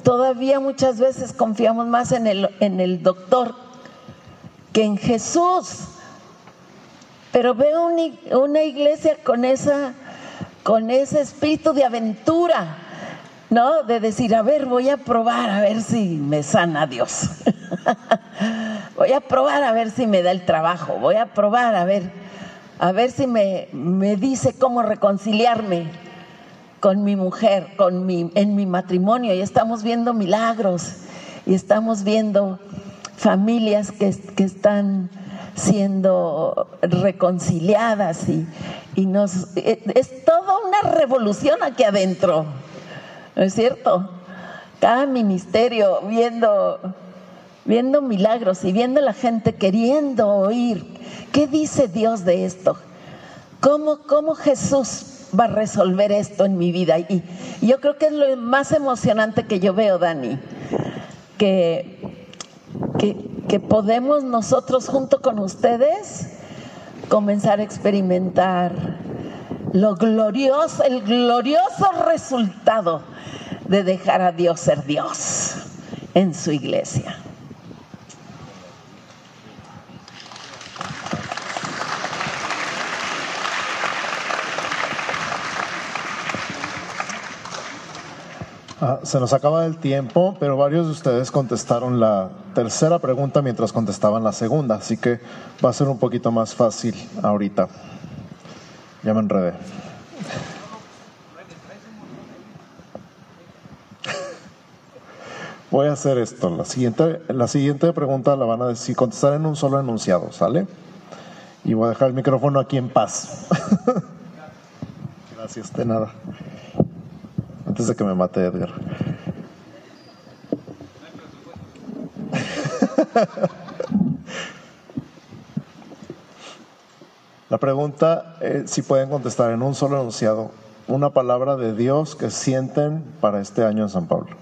todavía muchas veces confiamos más en el, en el doctor que en Jesús. Pero veo una, iglesia con, esa, con ese espíritu de aventura, ¿no? De decir, a ver, voy a probar a ver si me sana Dios. voy a probar a ver si me da el trabajo. Voy a probar a ver, a ver si me, me dice cómo reconciliarme con mi mujer, con mi, en mi matrimonio, y estamos viendo milagros, y estamos viendo familias que, están siendo reconciliadas y, y nos e, es toda una revolución aquí adentro, ¿no es cierto? Cada ministerio viendo, viendo milagros y viendo la gente queriendo oír qué dice Dios de esto, cómo, cómo Jesús va a resolver esto en mi vida. Y, yo creo que es lo más emocionante que yo veo, Dani, que, que, podemos nosotros junto con ustedes comenzar a experimentar lo glorioso, el glorioso resultado de dejar a Dios ser Dios en su iglesia. Ah, se nos acaba el tiempo, pero varios de ustedes contestaron la tercera pregunta mientras contestaban la segunda, así que va a ser un poquito más fácil ahorita. Ya me enredé. Voy a hacer esto. La siguiente, la siguiente pregunta la van a decir, contestar en un solo enunciado, ¿sale? Y voy a dejar el micrófono aquí en paz. Gracias, de nada antes de que me mate Edgar. La pregunta es si pueden contestar en un solo enunciado una palabra de Dios que sienten para este año en San Pablo.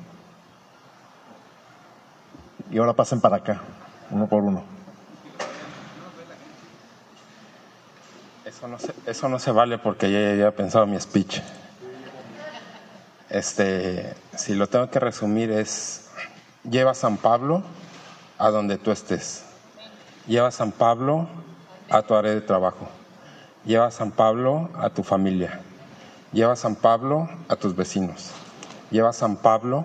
Y ahora pasen para acá, uno por uno. Eso no se, eso no se vale porque ya había pensado mi speech. Este, si lo tengo que resumir es, lleva a San Pablo a donde tú estés. Lleva a San Pablo a tu área de trabajo. Lleva a San Pablo a tu familia. Lleva a San Pablo a tus vecinos. lleva a San Pablo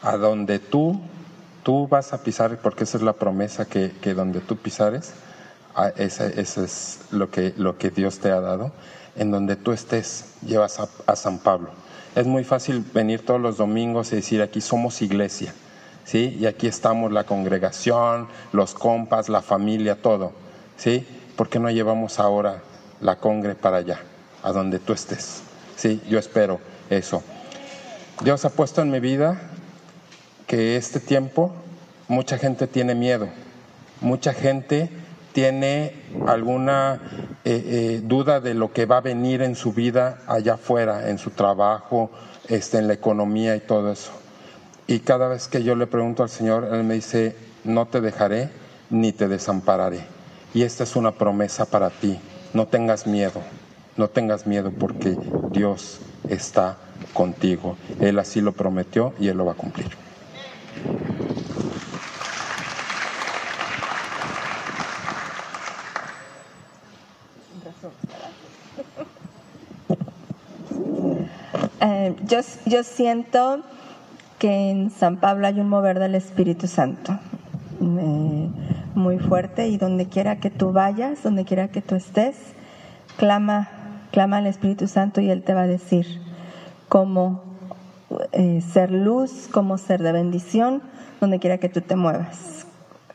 a donde tú, tú vas a pisar, porque esa es la promesa que, que donde tú pisares, ese, es lo que, lo que Dios te ha dado, en donde tú estés, llevas a San Pablo. Es muy fácil venir todos los domingos y decir, aquí somos iglesia, ¿sí? Y aquí estamos la congregación, los compas, la familia, todo, ¿sí? ¿Por qué no llevamos ahora la congre para allá, a donde tú estés? Sí, yo espero eso. Dios ha puesto en mi vida que este tiempo mucha gente tiene miedo, mucha gente tiene alguna eh, eh, duda de lo que va a venir en su vida allá afuera, en su trabajo, este, en la economía y todo eso. Y cada vez que yo le pregunto al Señor, Él me dice, no te dejaré ni te desampararé. Y esta es una promesa para ti. No tengas miedo, no tengas miedo porque Dios está contigo. Él así lo prometió y Él lo va a cumplir. Eh, yo, yo siento que en San Pablo hay un mover del Espíritu Santo eh, muy fuerte y donde quiera que tú vayas, donde quiera que tú estés, clama, clama al Espíritu Santo y Él te va a decir cómo eh, ser luz, cómo ser de bendición, donde quiera que tú te muevas,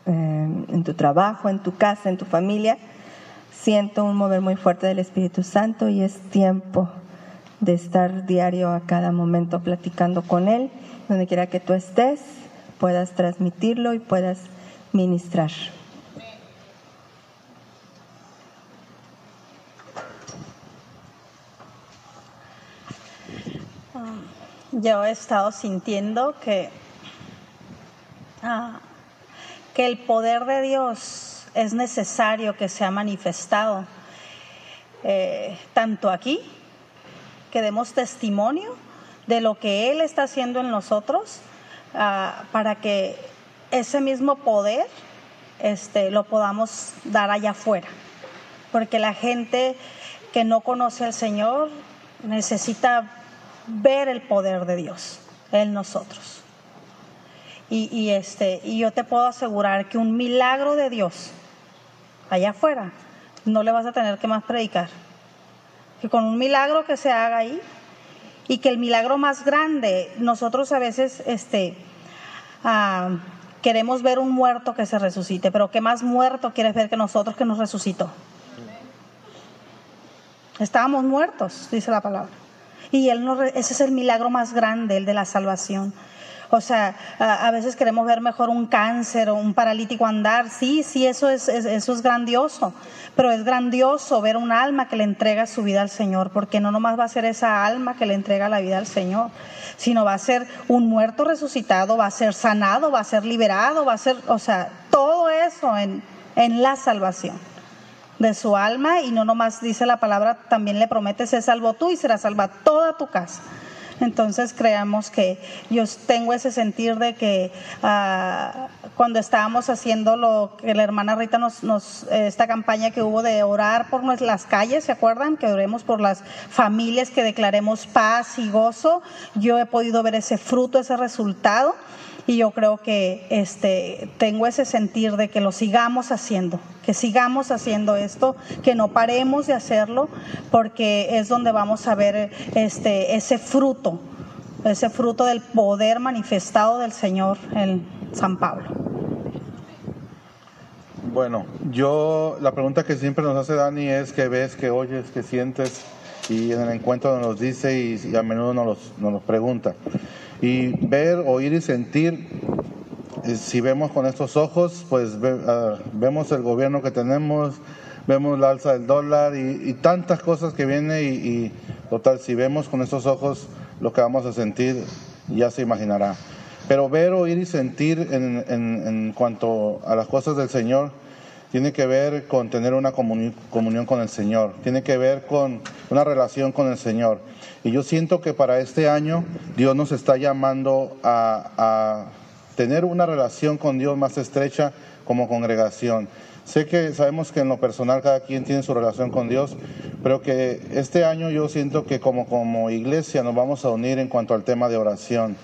en tu trabajo, en tu casa, en tu familia. Siento un mover muy fuerte del Espíritu Santo y es tiempo de estar diario a cada momento platicando con Él, donde quiera que tú estés, puedas transmitirlo y puedas ministrar. Yo he estado sintiendo que, ah, que el poder de Dios es necesario que sea manifestado, eh, tanto aquí que demos testimonio de lo que Él está haciendo en nosotros ah, para que ese mismo poder este, lo podamos dar allá afuera. Porque la gente que no conoce al Señor necesita ver el poder de Dios en nosotros. Y, y, este, y yo te puedo asegurar que un milagro de Dios allá afuera no le vas a tener que más predicar que con un milagro que se haga ahí y que el milagro más grande, nosotros a veces este, ah, queremos ver un muerto que se resucite, pero ¿qué más muerto quieres ver que nosotros que nos resucitó? Estábamos muertos, dice la palabra. Y él ese es el milagro más grande, el de la salvación. O sea, a, veces queremos ver mejor un cáncer o un paralítico andar. Sí, sí, eso es, eso es grandioso. Pero es grandioso ver un alma que le entrega su vida al Señor, porque no nomás va a ser esa alma que le entrega la vida al Señor, sino va a ser un muerto resucitado, va a ser sanado, va a ser liberado, va a ser, o sea, todo eso en, en la salvación de su alma y no nomás dice la palabra, también le promete, se salvo tú y será salva toda tu casa. Entonces creamos que yo tengo ese sentir de que ah, cuando estábamos haciendo lo que la hermana Rita nos, nos, esta campaña que hubo de orar por las calles, ¿se acuerdan? Que oremos por las familias, que declaremos paz y gozo. Yo he podido ver ese fruto, ese resultado y yo creo que este, tengo ese sentir de que lo sigamos haciendo, que sigamos haciendo esto, que no paremos de hacerlo, porque es donde vamos a ver este, ese fruto, ese fruto del poder manifestado del Señor en San Pablo. Bueno, yo la pregunta que siempre nos hace Dani es que ves, que oyes, que sientes y en el encuentro nos dice y, a menudo nos, nos, nos pregunta. Y ver, oír y sentir, eh, si vemos con estos ojos, pues ah, vemos el gobierno que tenemos, vemos la alza del dólar y, tantas cosas que vienen y, total, si vemos con estos ojos lo que vamos a sentir, ya se imaginará. Pero ver, oír y sentir en, en cuanto a las cosas del Señor, tiene que ver con tener una comunión con el Señor, tiene que ver con una relación con el Señor. Y yo siento que para este año Dios nos está llamando a, tener una relación con Dios más estrecha como congregación. Sé que sabemos que en lo personal cada quien tiene su relación con Dios, pero que este año yo siento que como, como iglesia nos vamos a unir en cuanto al tema de oración.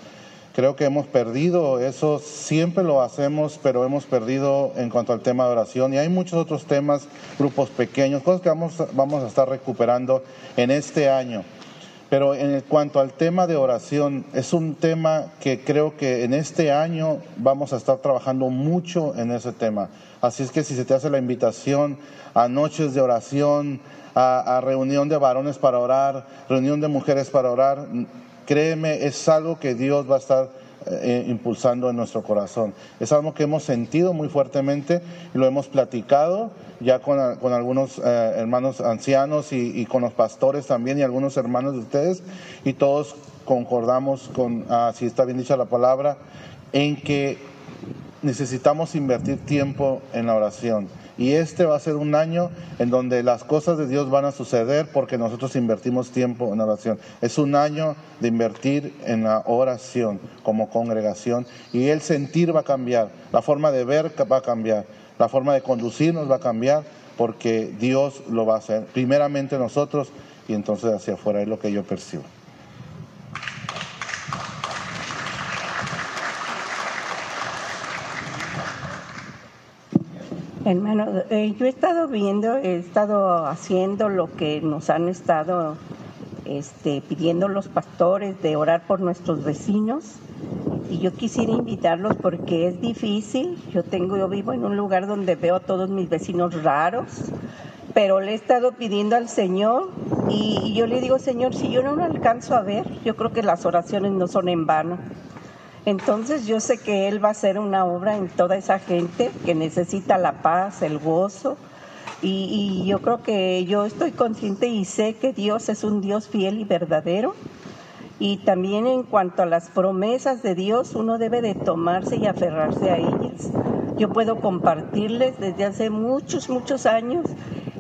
Creo que hemos perdido eso, siempre lo hacemos, pero hemos perdido en cuanto al tema de oración. Y hay muchos otros temas, grupos pequeños, cosas que vamos, vamos a estar recuperando en este año. Pero en cuanto al tema de oración, es un tema que creo que en este año vamos a estar trabajando mucho en ese tema. Así es que si se te hace la invitación a noches de oración, a, a reunión de varones para orar, reunión de mujeres para orar, créeme, es algo que Dios va a estar eh, impulsando en nuestro corazón. Es algo que hemos sentido muy fuertemente y lo hemos platicado ya con, con algunos eh, hermanos ancianos y, con los pastores también y algunos hermanos de ustedes y todos concordamos con, ah, si está bien dicha la palabra, en que necesitamos invertir tiempo en la oración. Y este va a ser un año en donde las cosas de Dios van a suceder porque nosotros invertimos tiempo en oración. Es un año de invertir en la oración como congregación y el sentir va a cambiar, la forma de ver va a cambiar, la forma de conducirnos va a cambiar porque Dios lo va a hacer. Primeramente nosotros y entonces hacia afuera es lo que yo percibo. Hermano, eh, yo he estado viendo, he estado haciendo lo que nos han estado este, pidiendo los pastores de orar por nuestros vecinos. Y yo quisiera invitarlos porque es difícil. Yo tengo, yo vivo en un lugar donde veo a todos mis vecinos raros, pero le he estado pidiendo al Señor y, y yo le digo, Señor, si yo no lo alcanzo a ver, yo creo que las oraciones no son en vano. Entonces yo sé que Él va a hacer una obra en toda esa gente que necesita la paz, el gozo. Y, yo creo que yo estoy consciente y sé que Dios es un Dios fiel y verdadero. Y también en cuanto a las promesas de Dios, uno debe de tomarse y aferrarse a ellas. Yo puedo compartirles desde hace muchos, muchos años.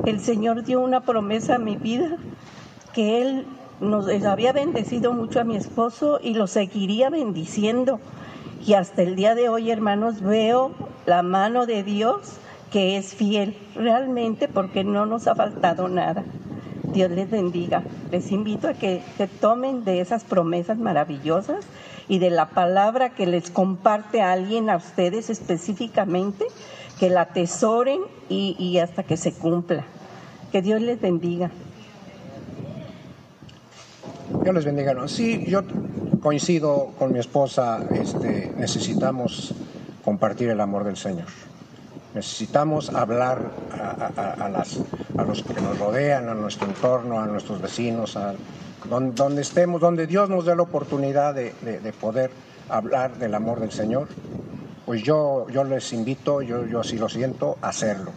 El Señor dio una promesa a mi vida que Él nos había bendecido mucho a mi esposo y lo seguiría bendiciendo. Y hasta el día de hoy, hermanos, veo la mano de Dios que es fiel realmente porque no nos ha faltado nada. Dios les bendiga. Les invito a que se tomen de esas promesas maravillosas y de la palabra que les comparte alguien a ustedes específicamente, que la atesoren y hasta que se cumpla. Que Dios les bendiga. Dios les bendiga. No, sí, yo coincido con mi esposa, este, necesitamos compartir el amor del Señor. Necesitamos hablar a, las, a los que nos rodean, a nuestro entorno, a nuestros vecinos, a donde, estemos, donde Dios nos dé la oportunidad de, poder hablar del amor del Señor. Pues yo, yo les invito, yo, yo así lo siento, a hacerlo.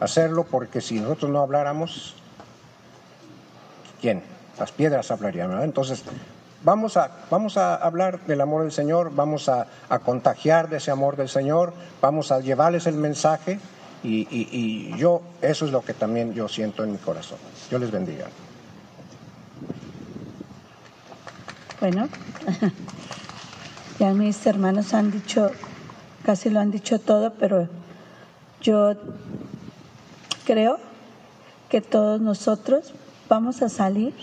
Hacerlo porque si nosotros no habláramos, ¿quién? Las piedras hablarían. ¿verdad? Entonces, vamos a, vamos a hablar del amor del Señor, vamos a, contagiar de ese amor del Señor, vamos a llevarles el mensaje y, yo, eso es lo que también yo siento en mi corazón. Yo les bendiga. Bueno, ya mis hermanos han dicho, casi lo han dicho todo, pero yo creo que todos nosotros vamos a salir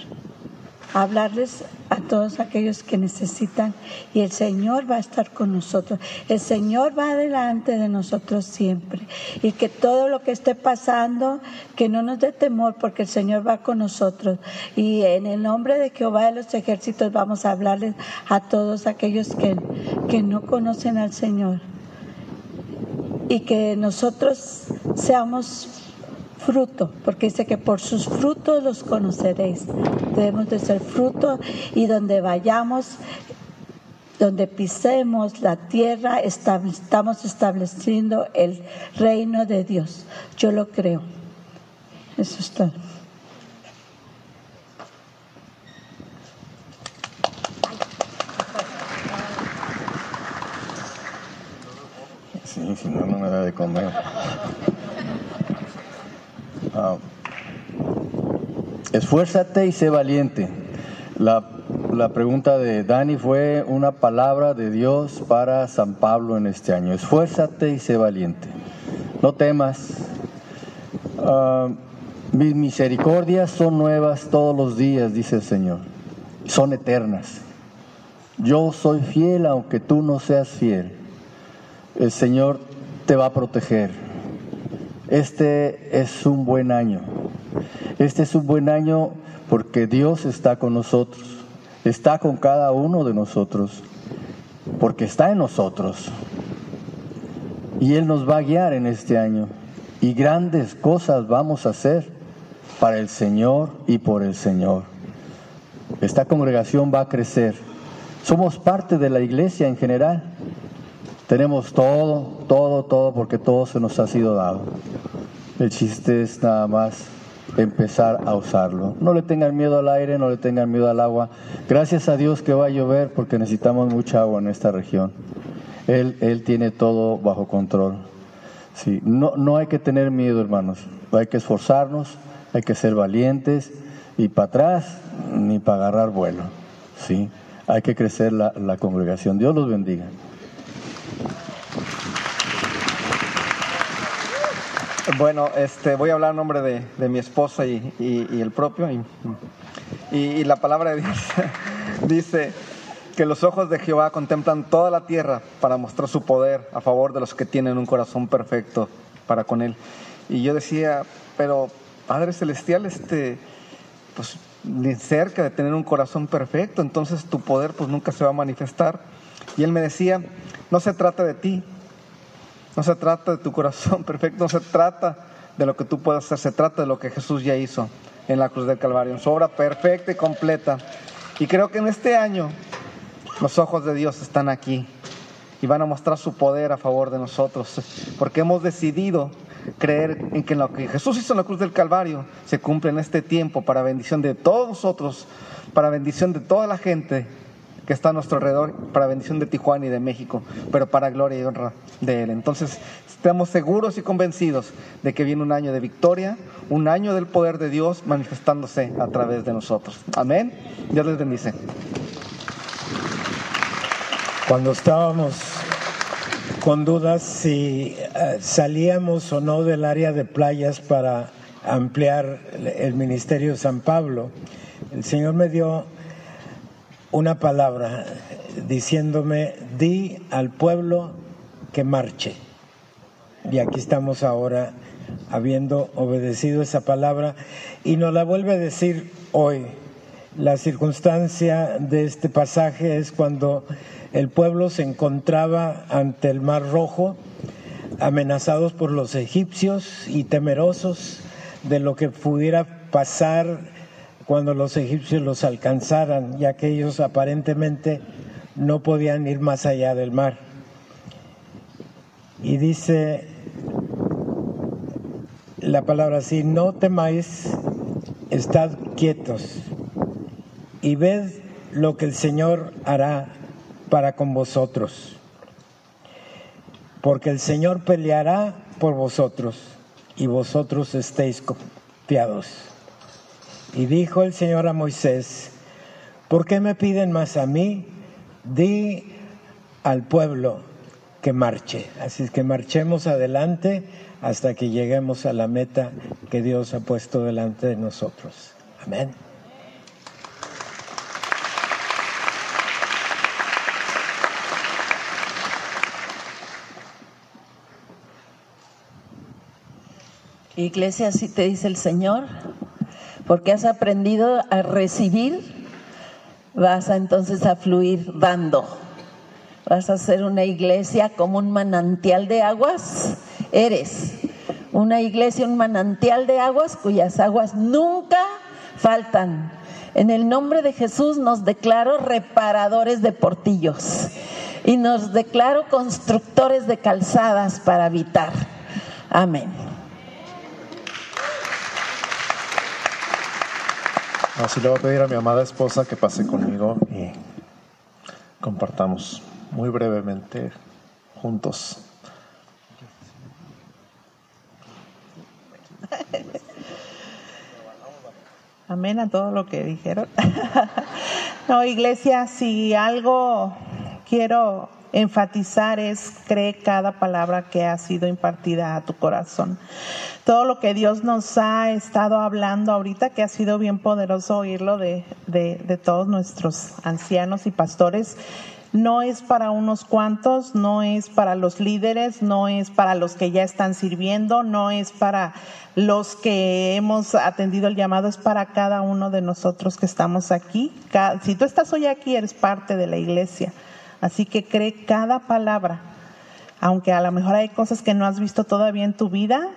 hablarles a todos aquellos que necesitan y el Señor va a estar con nosotros. El Señor va adelante de nosotros siempre y que todo lo que esté pasando, que no nos dé temor porque el Señor va con nosotros. Y en el nombre de Jehová de los ejércitos vamos a hablarles a todos aquellos que, que no conocen al Señor y que nosotros seamos fruto, porque dice que por sus frutos los conoceréis. Debemos de ser fruto y donde vayamos, donde pisemos la tierra, estamos estableciendo el reino de Dios. Yo lo creo. Eso es todo. Sí, si no, no me da de comer. Uh, esfuérzate y sé valiente. La la pregunta de Dani fue una palabra de Dios para San Pablo en este año. Esfuérzate y sé valiente. No temas. Ah, mis misericordias son nuevas todos los días, dice el Señor. Son eternas. Yo soy fiel aunque tú no seas fiel. El Señor te va a proteger. Este es un buen año. Este es un buen año porque Dios está con nosotros. Está con cada uno de nosotros. Porque está en nosotros. Y Él nos va a guiar en este año. Y grandes cosas vamos a hacer para el Señor y por el Señor. Esta congregación va a crecer. Somos parte de la iglesia en general. Tenemos todo, todo, todo, porque todo se nos ha sido dado. El chiste es nada más empezar a usarlo. No le tengan miedo al aire, no le tengan miedo al agua. Gracias a Dios que va a llover porque necesitamos mucha agua en esta región. Él, él tiene todo bajo control. Sí, no, no hay que tener miedo, hermanos. Hay que esforzarnos, hay que ser valientes y para atrás ni para agarrar vuelo. ¿sí? Hay que crecer la, la congregación. Dios los bendiga. Bueno, este, voy a hablar en nombre de, de mi esposa y, y, el propio. Y, y, la palabra de Dios dice que los ojos de Jehová contemplan toda la tierra para mostrar su poder a favor de los que tienen un corazón perfecto para con Él. Y yo decía, pero Padre Celestial, este, pues ni cerca de tener un corazón perfecto, entonces tu poder pues nunca se va a manifestar. Y él me decía, no se trata de ti, no se trata de tu corazón perfecto, no se trata de lo que tú puedas hacer, se trata de lo que Jesús ya hizo en la cruz del Calvario, en su obra perfecta y completa. Y creo que en este año los ojos de Dios están aquí y van a mostrar su poder a favor de nosotros, porque hemos decidido creer en que lo que Jesús hizo en la cruz del Calvario se cumple en este tiempo para bendición de todos nosotros, para bendición de toda la gente que está a nuestro alrededor, para bendición de Tijuana y de México, pero para gloria y honra de Él. Entonces, estamos seguros y convencidos de que viene un año de victoria, un año del poder de Dios manifestándose a través de nosotros. Amén. Dios les bendice. Cuando estábamos con dudas si uh, salíamos o no del área de playas para ampliar el ministerio de San Pablo. El Señor me dio una palabra diciéndome, di al pueblo que marche. Y aquí estamos ahora habiendo obedecido esa palabra y nos la vuelve a decir hoy. La circunstancia de este pasaje es cuando el pueblo se encontraba ante el Mar Rojo, amenazados por los egipcios y temerosos de lo que pudiera pasar cuando los egipcios los alcanzaran, ya que ellos aparentemente no podían ir más allá del mar. Y dice la palabra así, no temáis, estad quietos y ved lo que el Señor hará para con vosotros. Porque el Señor peleará por vosotros y vosotros estéis confiados. Y dijo el Señor a Moisés, ¿por qué me piden más a mí? Di al pueblo que marche. Así es que marchemos adelante hasta que lleguemos a la meta que Dios ha puesto delante de nosotros. Amén. Iglesia, así te dice el Señor, porque has aprendido a recibir, vas a entonces a fluir dando. Vas a ser una iglesia como un manantial de aguas. Eres una iglesia, un manantial de aguas cuyas aguas nunca faltan. En el nombre de Jesús nos declaro reparadores de portillos y nos declaro constructores de calzadas para habitar. Amén. Así le voy a pedir a mi amada esposa que pase conmigo y compartamos muy brevemente juntos. Amén a todo lo que dijeron. No, iglesia, si algo quiero enfatizar es cree cada palabra que ha sido impartida a tu corazón. Todo lo que Dios nos ha estado hablando ahorita, que ha sido bien poderoso oírlo de, de, todos nuestros ancianos y pastores, no es para unos cuantos, no es para los líderes, no es para los que ya están sirviendo, no es para los que hemos atendido el llamado, es para cada uno de nosotros que estamos aquí. Si tú estás hoy aquí, eres parte de la iglesia. Así que cree cada palabra. Aunque a lo mejor hay cosas que no has visto todavía en tu vida,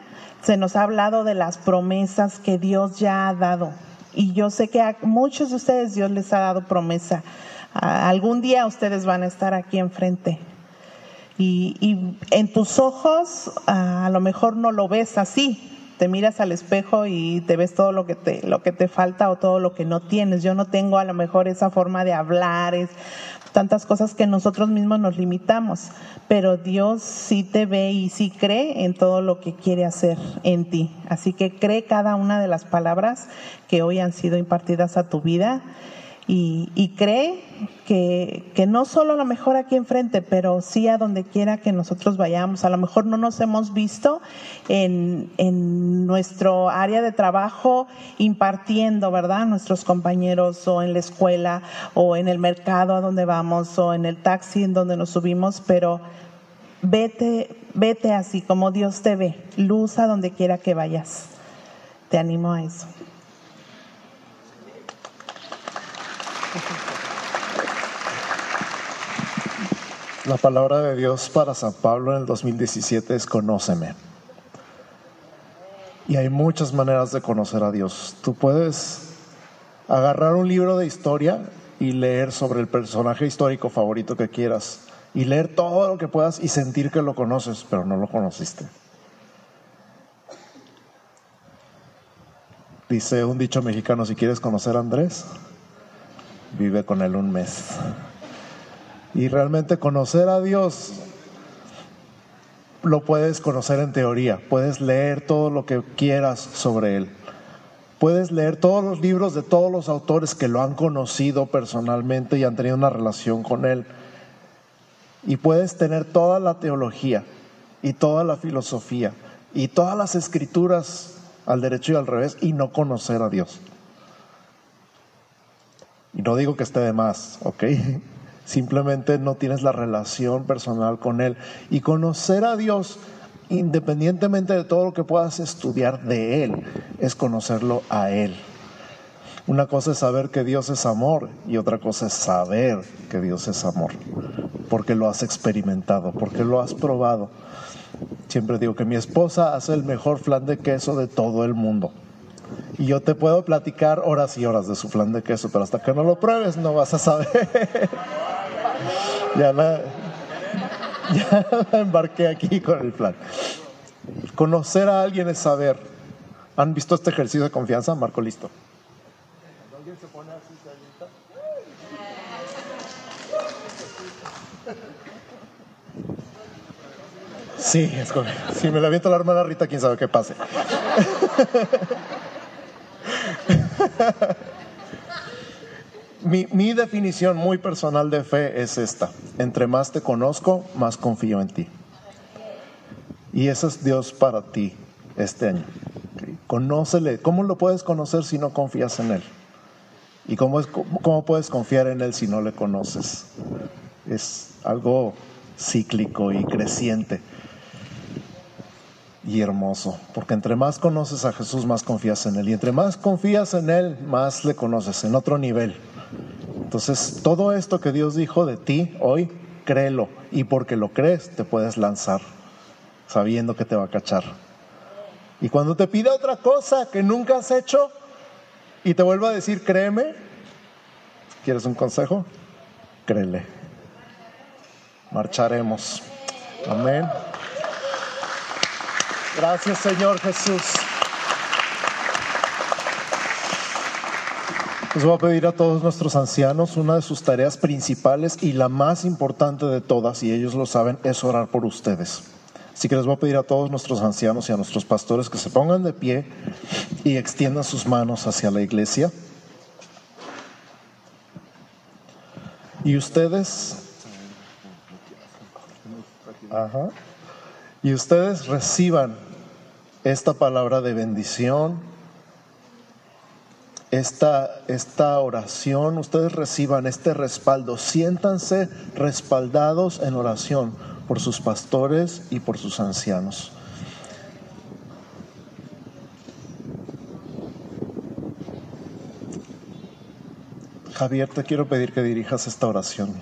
se nos ha hablado de las promesas que Dios ya ha dado. Y yo sé que a muchos de ustedes Dios les ha dado promesa. algún día ustedes van a estar aquí enfrente. Y, y en tus ojos a lo mejor no lo ves así, te miras al espejo y te ves todo lo que te, lo que te falta o todo lo que no tienes. Yo no tengo a lo mejor esa forma de hablar, es, tantas cosas que nosotros mismos nos limitamos, pero Dios sí te ve y sí cree en todo lo que quiere hacer en ti. Así que cree cada una de las palabras que hoy han sido impartidas a tu vida y, cree que, que, no solo a lo mejor aquí enfrente, pero sí a donde quiera que nosotros vayamos. A lo mejor no nos hemos visto en, en nuestro área de trabajo impartiendo, ¿verdad? Nuestros compañeros o en la escuela o en el mercado a donde vamos o en el taxi en donde nos subimos, pero vete, vete así como Dios te ve, luz a donde quiera que vayas. Te animo a eso. La palabra de Dios para San Pablo en el 2017 es conóceme. Y hay muchas maneras de conocer a Dios. Tú puedes agarrar un libro de historia y leer sobre el personaje histórico favorito que quieras. Y leer todo lo que puedas y sentir que lo conoces, pero no lo conociste. Dice un dicho mexicano, si quieres conocer a Andrés, vive con él un mes y realmente conocer a Dios lo puedes conocer en teoría, puedes leer todo lo que quieras sobre Él. Puedes leer todos los libros de todos los autores que lo han conocido personalmente y han tenido una relación con Él. Y puedes tener toda la teología y toda la filosofía y todas las escrituras al derecho y al revés y no conocer a Dios. Y no digo que esté de más, ¿ok? Simplemente no tienes la relación personal con Él. Y conocer a Dios, independientemente de todo lo que puedas estudiar de Él, es conocerlo a Él. Una cosa es saber que Dios es amor y otra cosa es saber que Dios es amor, porque lo has experimentado, porque lo has probado. Siempre digo que mi esposa hace el mejor flan de queso de todo el mundo. Y yo te puedo platicar horas y horas de su flan de queso, pero hasta que no lo pruebes no vas a saber. ya, la, embarqué aquí con el plan. Conocer a alguien es saber. ¿Han visto este ejercicio de confianza? Marco, listo. Sí, es Si me la aviento la hermana Rita, quién sabe qué pase. mi, definición muy personal de fe es esta. Entre más te conozco, más confío en ti. Y ese es Dios para ti este año. Conócele. ¿Cómo lo puedes conocer si no confías en Él? ¿Y cómo, cómo puedes confiar en Él si no le conoces? Es algo cíclico y creciente y hermoso, porque entre más conoces a Jesús, más confías en Él. Y entre más confías en Él, más le conoces en otro nivel. Entonces, todo esto que Dios dijo de ti hoy, créelo. Y porque lo crees, te puedes lanzar, sabiendo que te va a cachar. Y cuando te pida otra cosa que nunca has hecho y te vuelva a decir, créeme, ¿quieres un consejo? Créele. Marcharemos. Amén. Gracias Señor Jesús. Les voy a pedir a todos nuestros ancianos, una de sus tareas principales y la más importante de todas, y ellos lo saben, es orar por ustedes. Así que les voy a pedir a todos nuestros ancianos y a nuestros pastores que se pongan de pie y extiendan sus manos hacia la iglesia. Y ustedes, ajá, y ustedes reciban esta palabra de bendición, esta, esta oración, ustedes reciban este respaldo, siéntanse respaldados en oración por sus pastores y por sus ancianos. Javier, te quiero pedir que dirijas esta oración.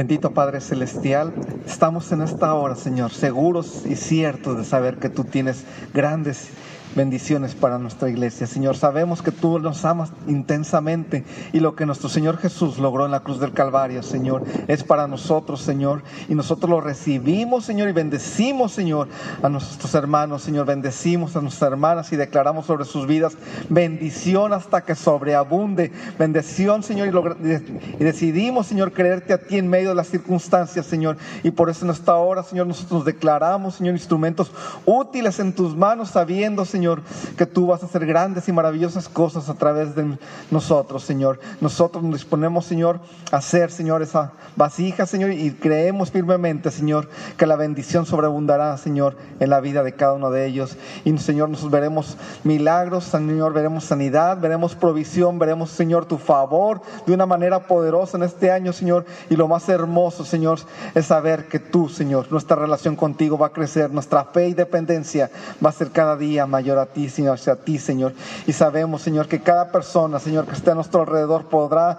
Bendito Padre Celestial, estamos en esta hora, Señor, seguros y ciertos de saber que tú tienes grandes bendiciones para nuestra iglesia. Señor, sabemos que tú nos amas intensamente y lo que nuestro Señor Jesús logró en la cruz del Calvario, Señor, es para nosotros, Señor, y nosotros lo recibimos, Señor, y bendecimos, Señor, a nuestros hermanos, Señor, bendecimos a nuestras hermanas y declaramos sobre sus vidas bendición hasta que sobreabunde, bendición, Señor, y, decidimos, Señor, creerte a ti en medio de las circunstancias, Señor, y por eso en esta hora, Señor, nosotros declaramos, Señor, instrumentos útiles en tus manos, sabiendo, Señor, Señor, que tú vas a hacer grandes y maravillosas cosas a través de nosotros, Señor. Nosotros nos disponemos, Señor, a hacer, Señor, esa vasija, Señor, y creemos firmemente, Señor, que la bendición sobreabundará, Señor, en la vida de cada uno de ellos. Y, Señor, nos veremos milagros, Señor, veremos sanidad, veremos provisión, veremos, Señor, tu favor de una manera poderosa en este año, Señor. Y lo más hermoso, Señor, es saber que tú, Señor, nuestra relación contigo va a crecer, nuestra fe y dependencia va a ser cada día mayor a ti, Señor, hacia ti, Señor. Y sabemos, Señor, que cada persona, Señor, que esté a nuestro alrededor podrá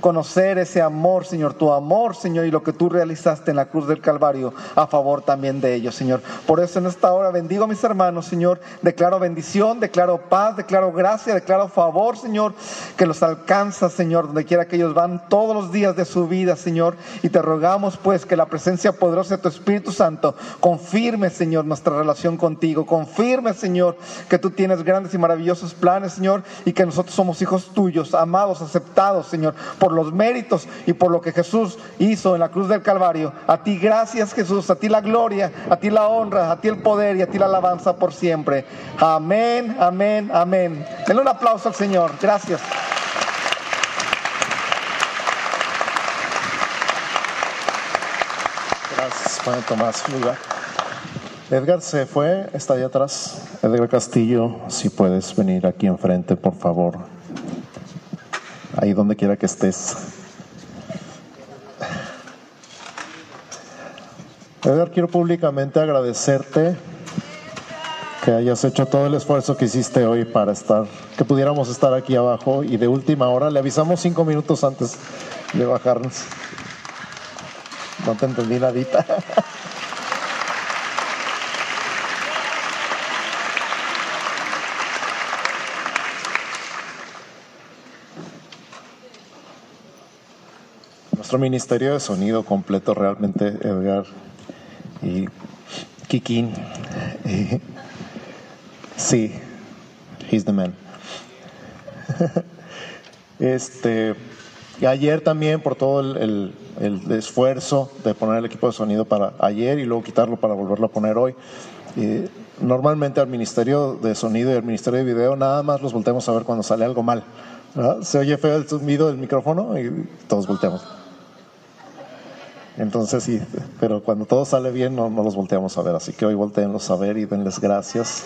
conocer ese amor, Señor, tu amor, Señor, y lo que tú realizaste en la cruz del Calvario a favor también de ellos, Señor. Por eso en esta hora bendigo a mis hermanos, Señor. Declaro bendición, declaro paz, declaro gracia, declaro favor, Señor, que los alcanza, Señor, donde quiera que ellos van todos los días de su vida, Señor. Y te rogamos, pues, que la presencia poderosa de tu Espíritu Santo confirme, Señor, nuestra relación contigo. Confirme, Señor que tú tienes grandes y maravillosos planes, Señor, y que nosotros somos hijos tuyos, amados, aceptados, Señor, por los méritos y por lo que Jesús hizo en la cruz del Calvario. A ti gracias, Jesús, a ti la gloria, a ti la honra, a ti el poder y a ti la alabanza por siempre. Amén, amén, amén. Denle un aplauso al Señor. Gracias. Gracias, Padre Tomás. Lugar. Edgar se fue, está ahí atrás. Edgar Castillo, si puedes venir aquí enfrente, por favor. Ahí donde quiera que estés. Edgar, quiero públicamente agradecerte que hayas hecho todo el esfuerzo que hiciste hoy para estar, que pudiéramos estar aquí abajo y de última hora le avisamos cinco minutos antes de bajarnos. No te entendí nadita. ministerio de sonido completo realmente, Edgar y Kikín. sí, he's the man. Este, y ayer también por todo el, esfuerzo de poner el equipo de sonido para ayer y luego quitarlo para volverlo a poner hoy. normalmente al Ministerio de Sonido y al Ministerio de Video nada más los volteamos a ver cuando sale algo mal. Se oye feo el sonido del micrófono y todos volteamos. Entonces sí, pero cuando todo sale bien no, no los volteamos a ver, así que hoy volteenlos a ver y denles gracias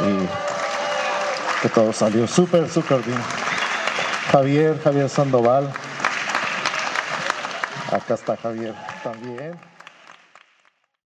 y que todo salió súper, súper bien. Javier, Javier Sandoval. Acá está Javier también.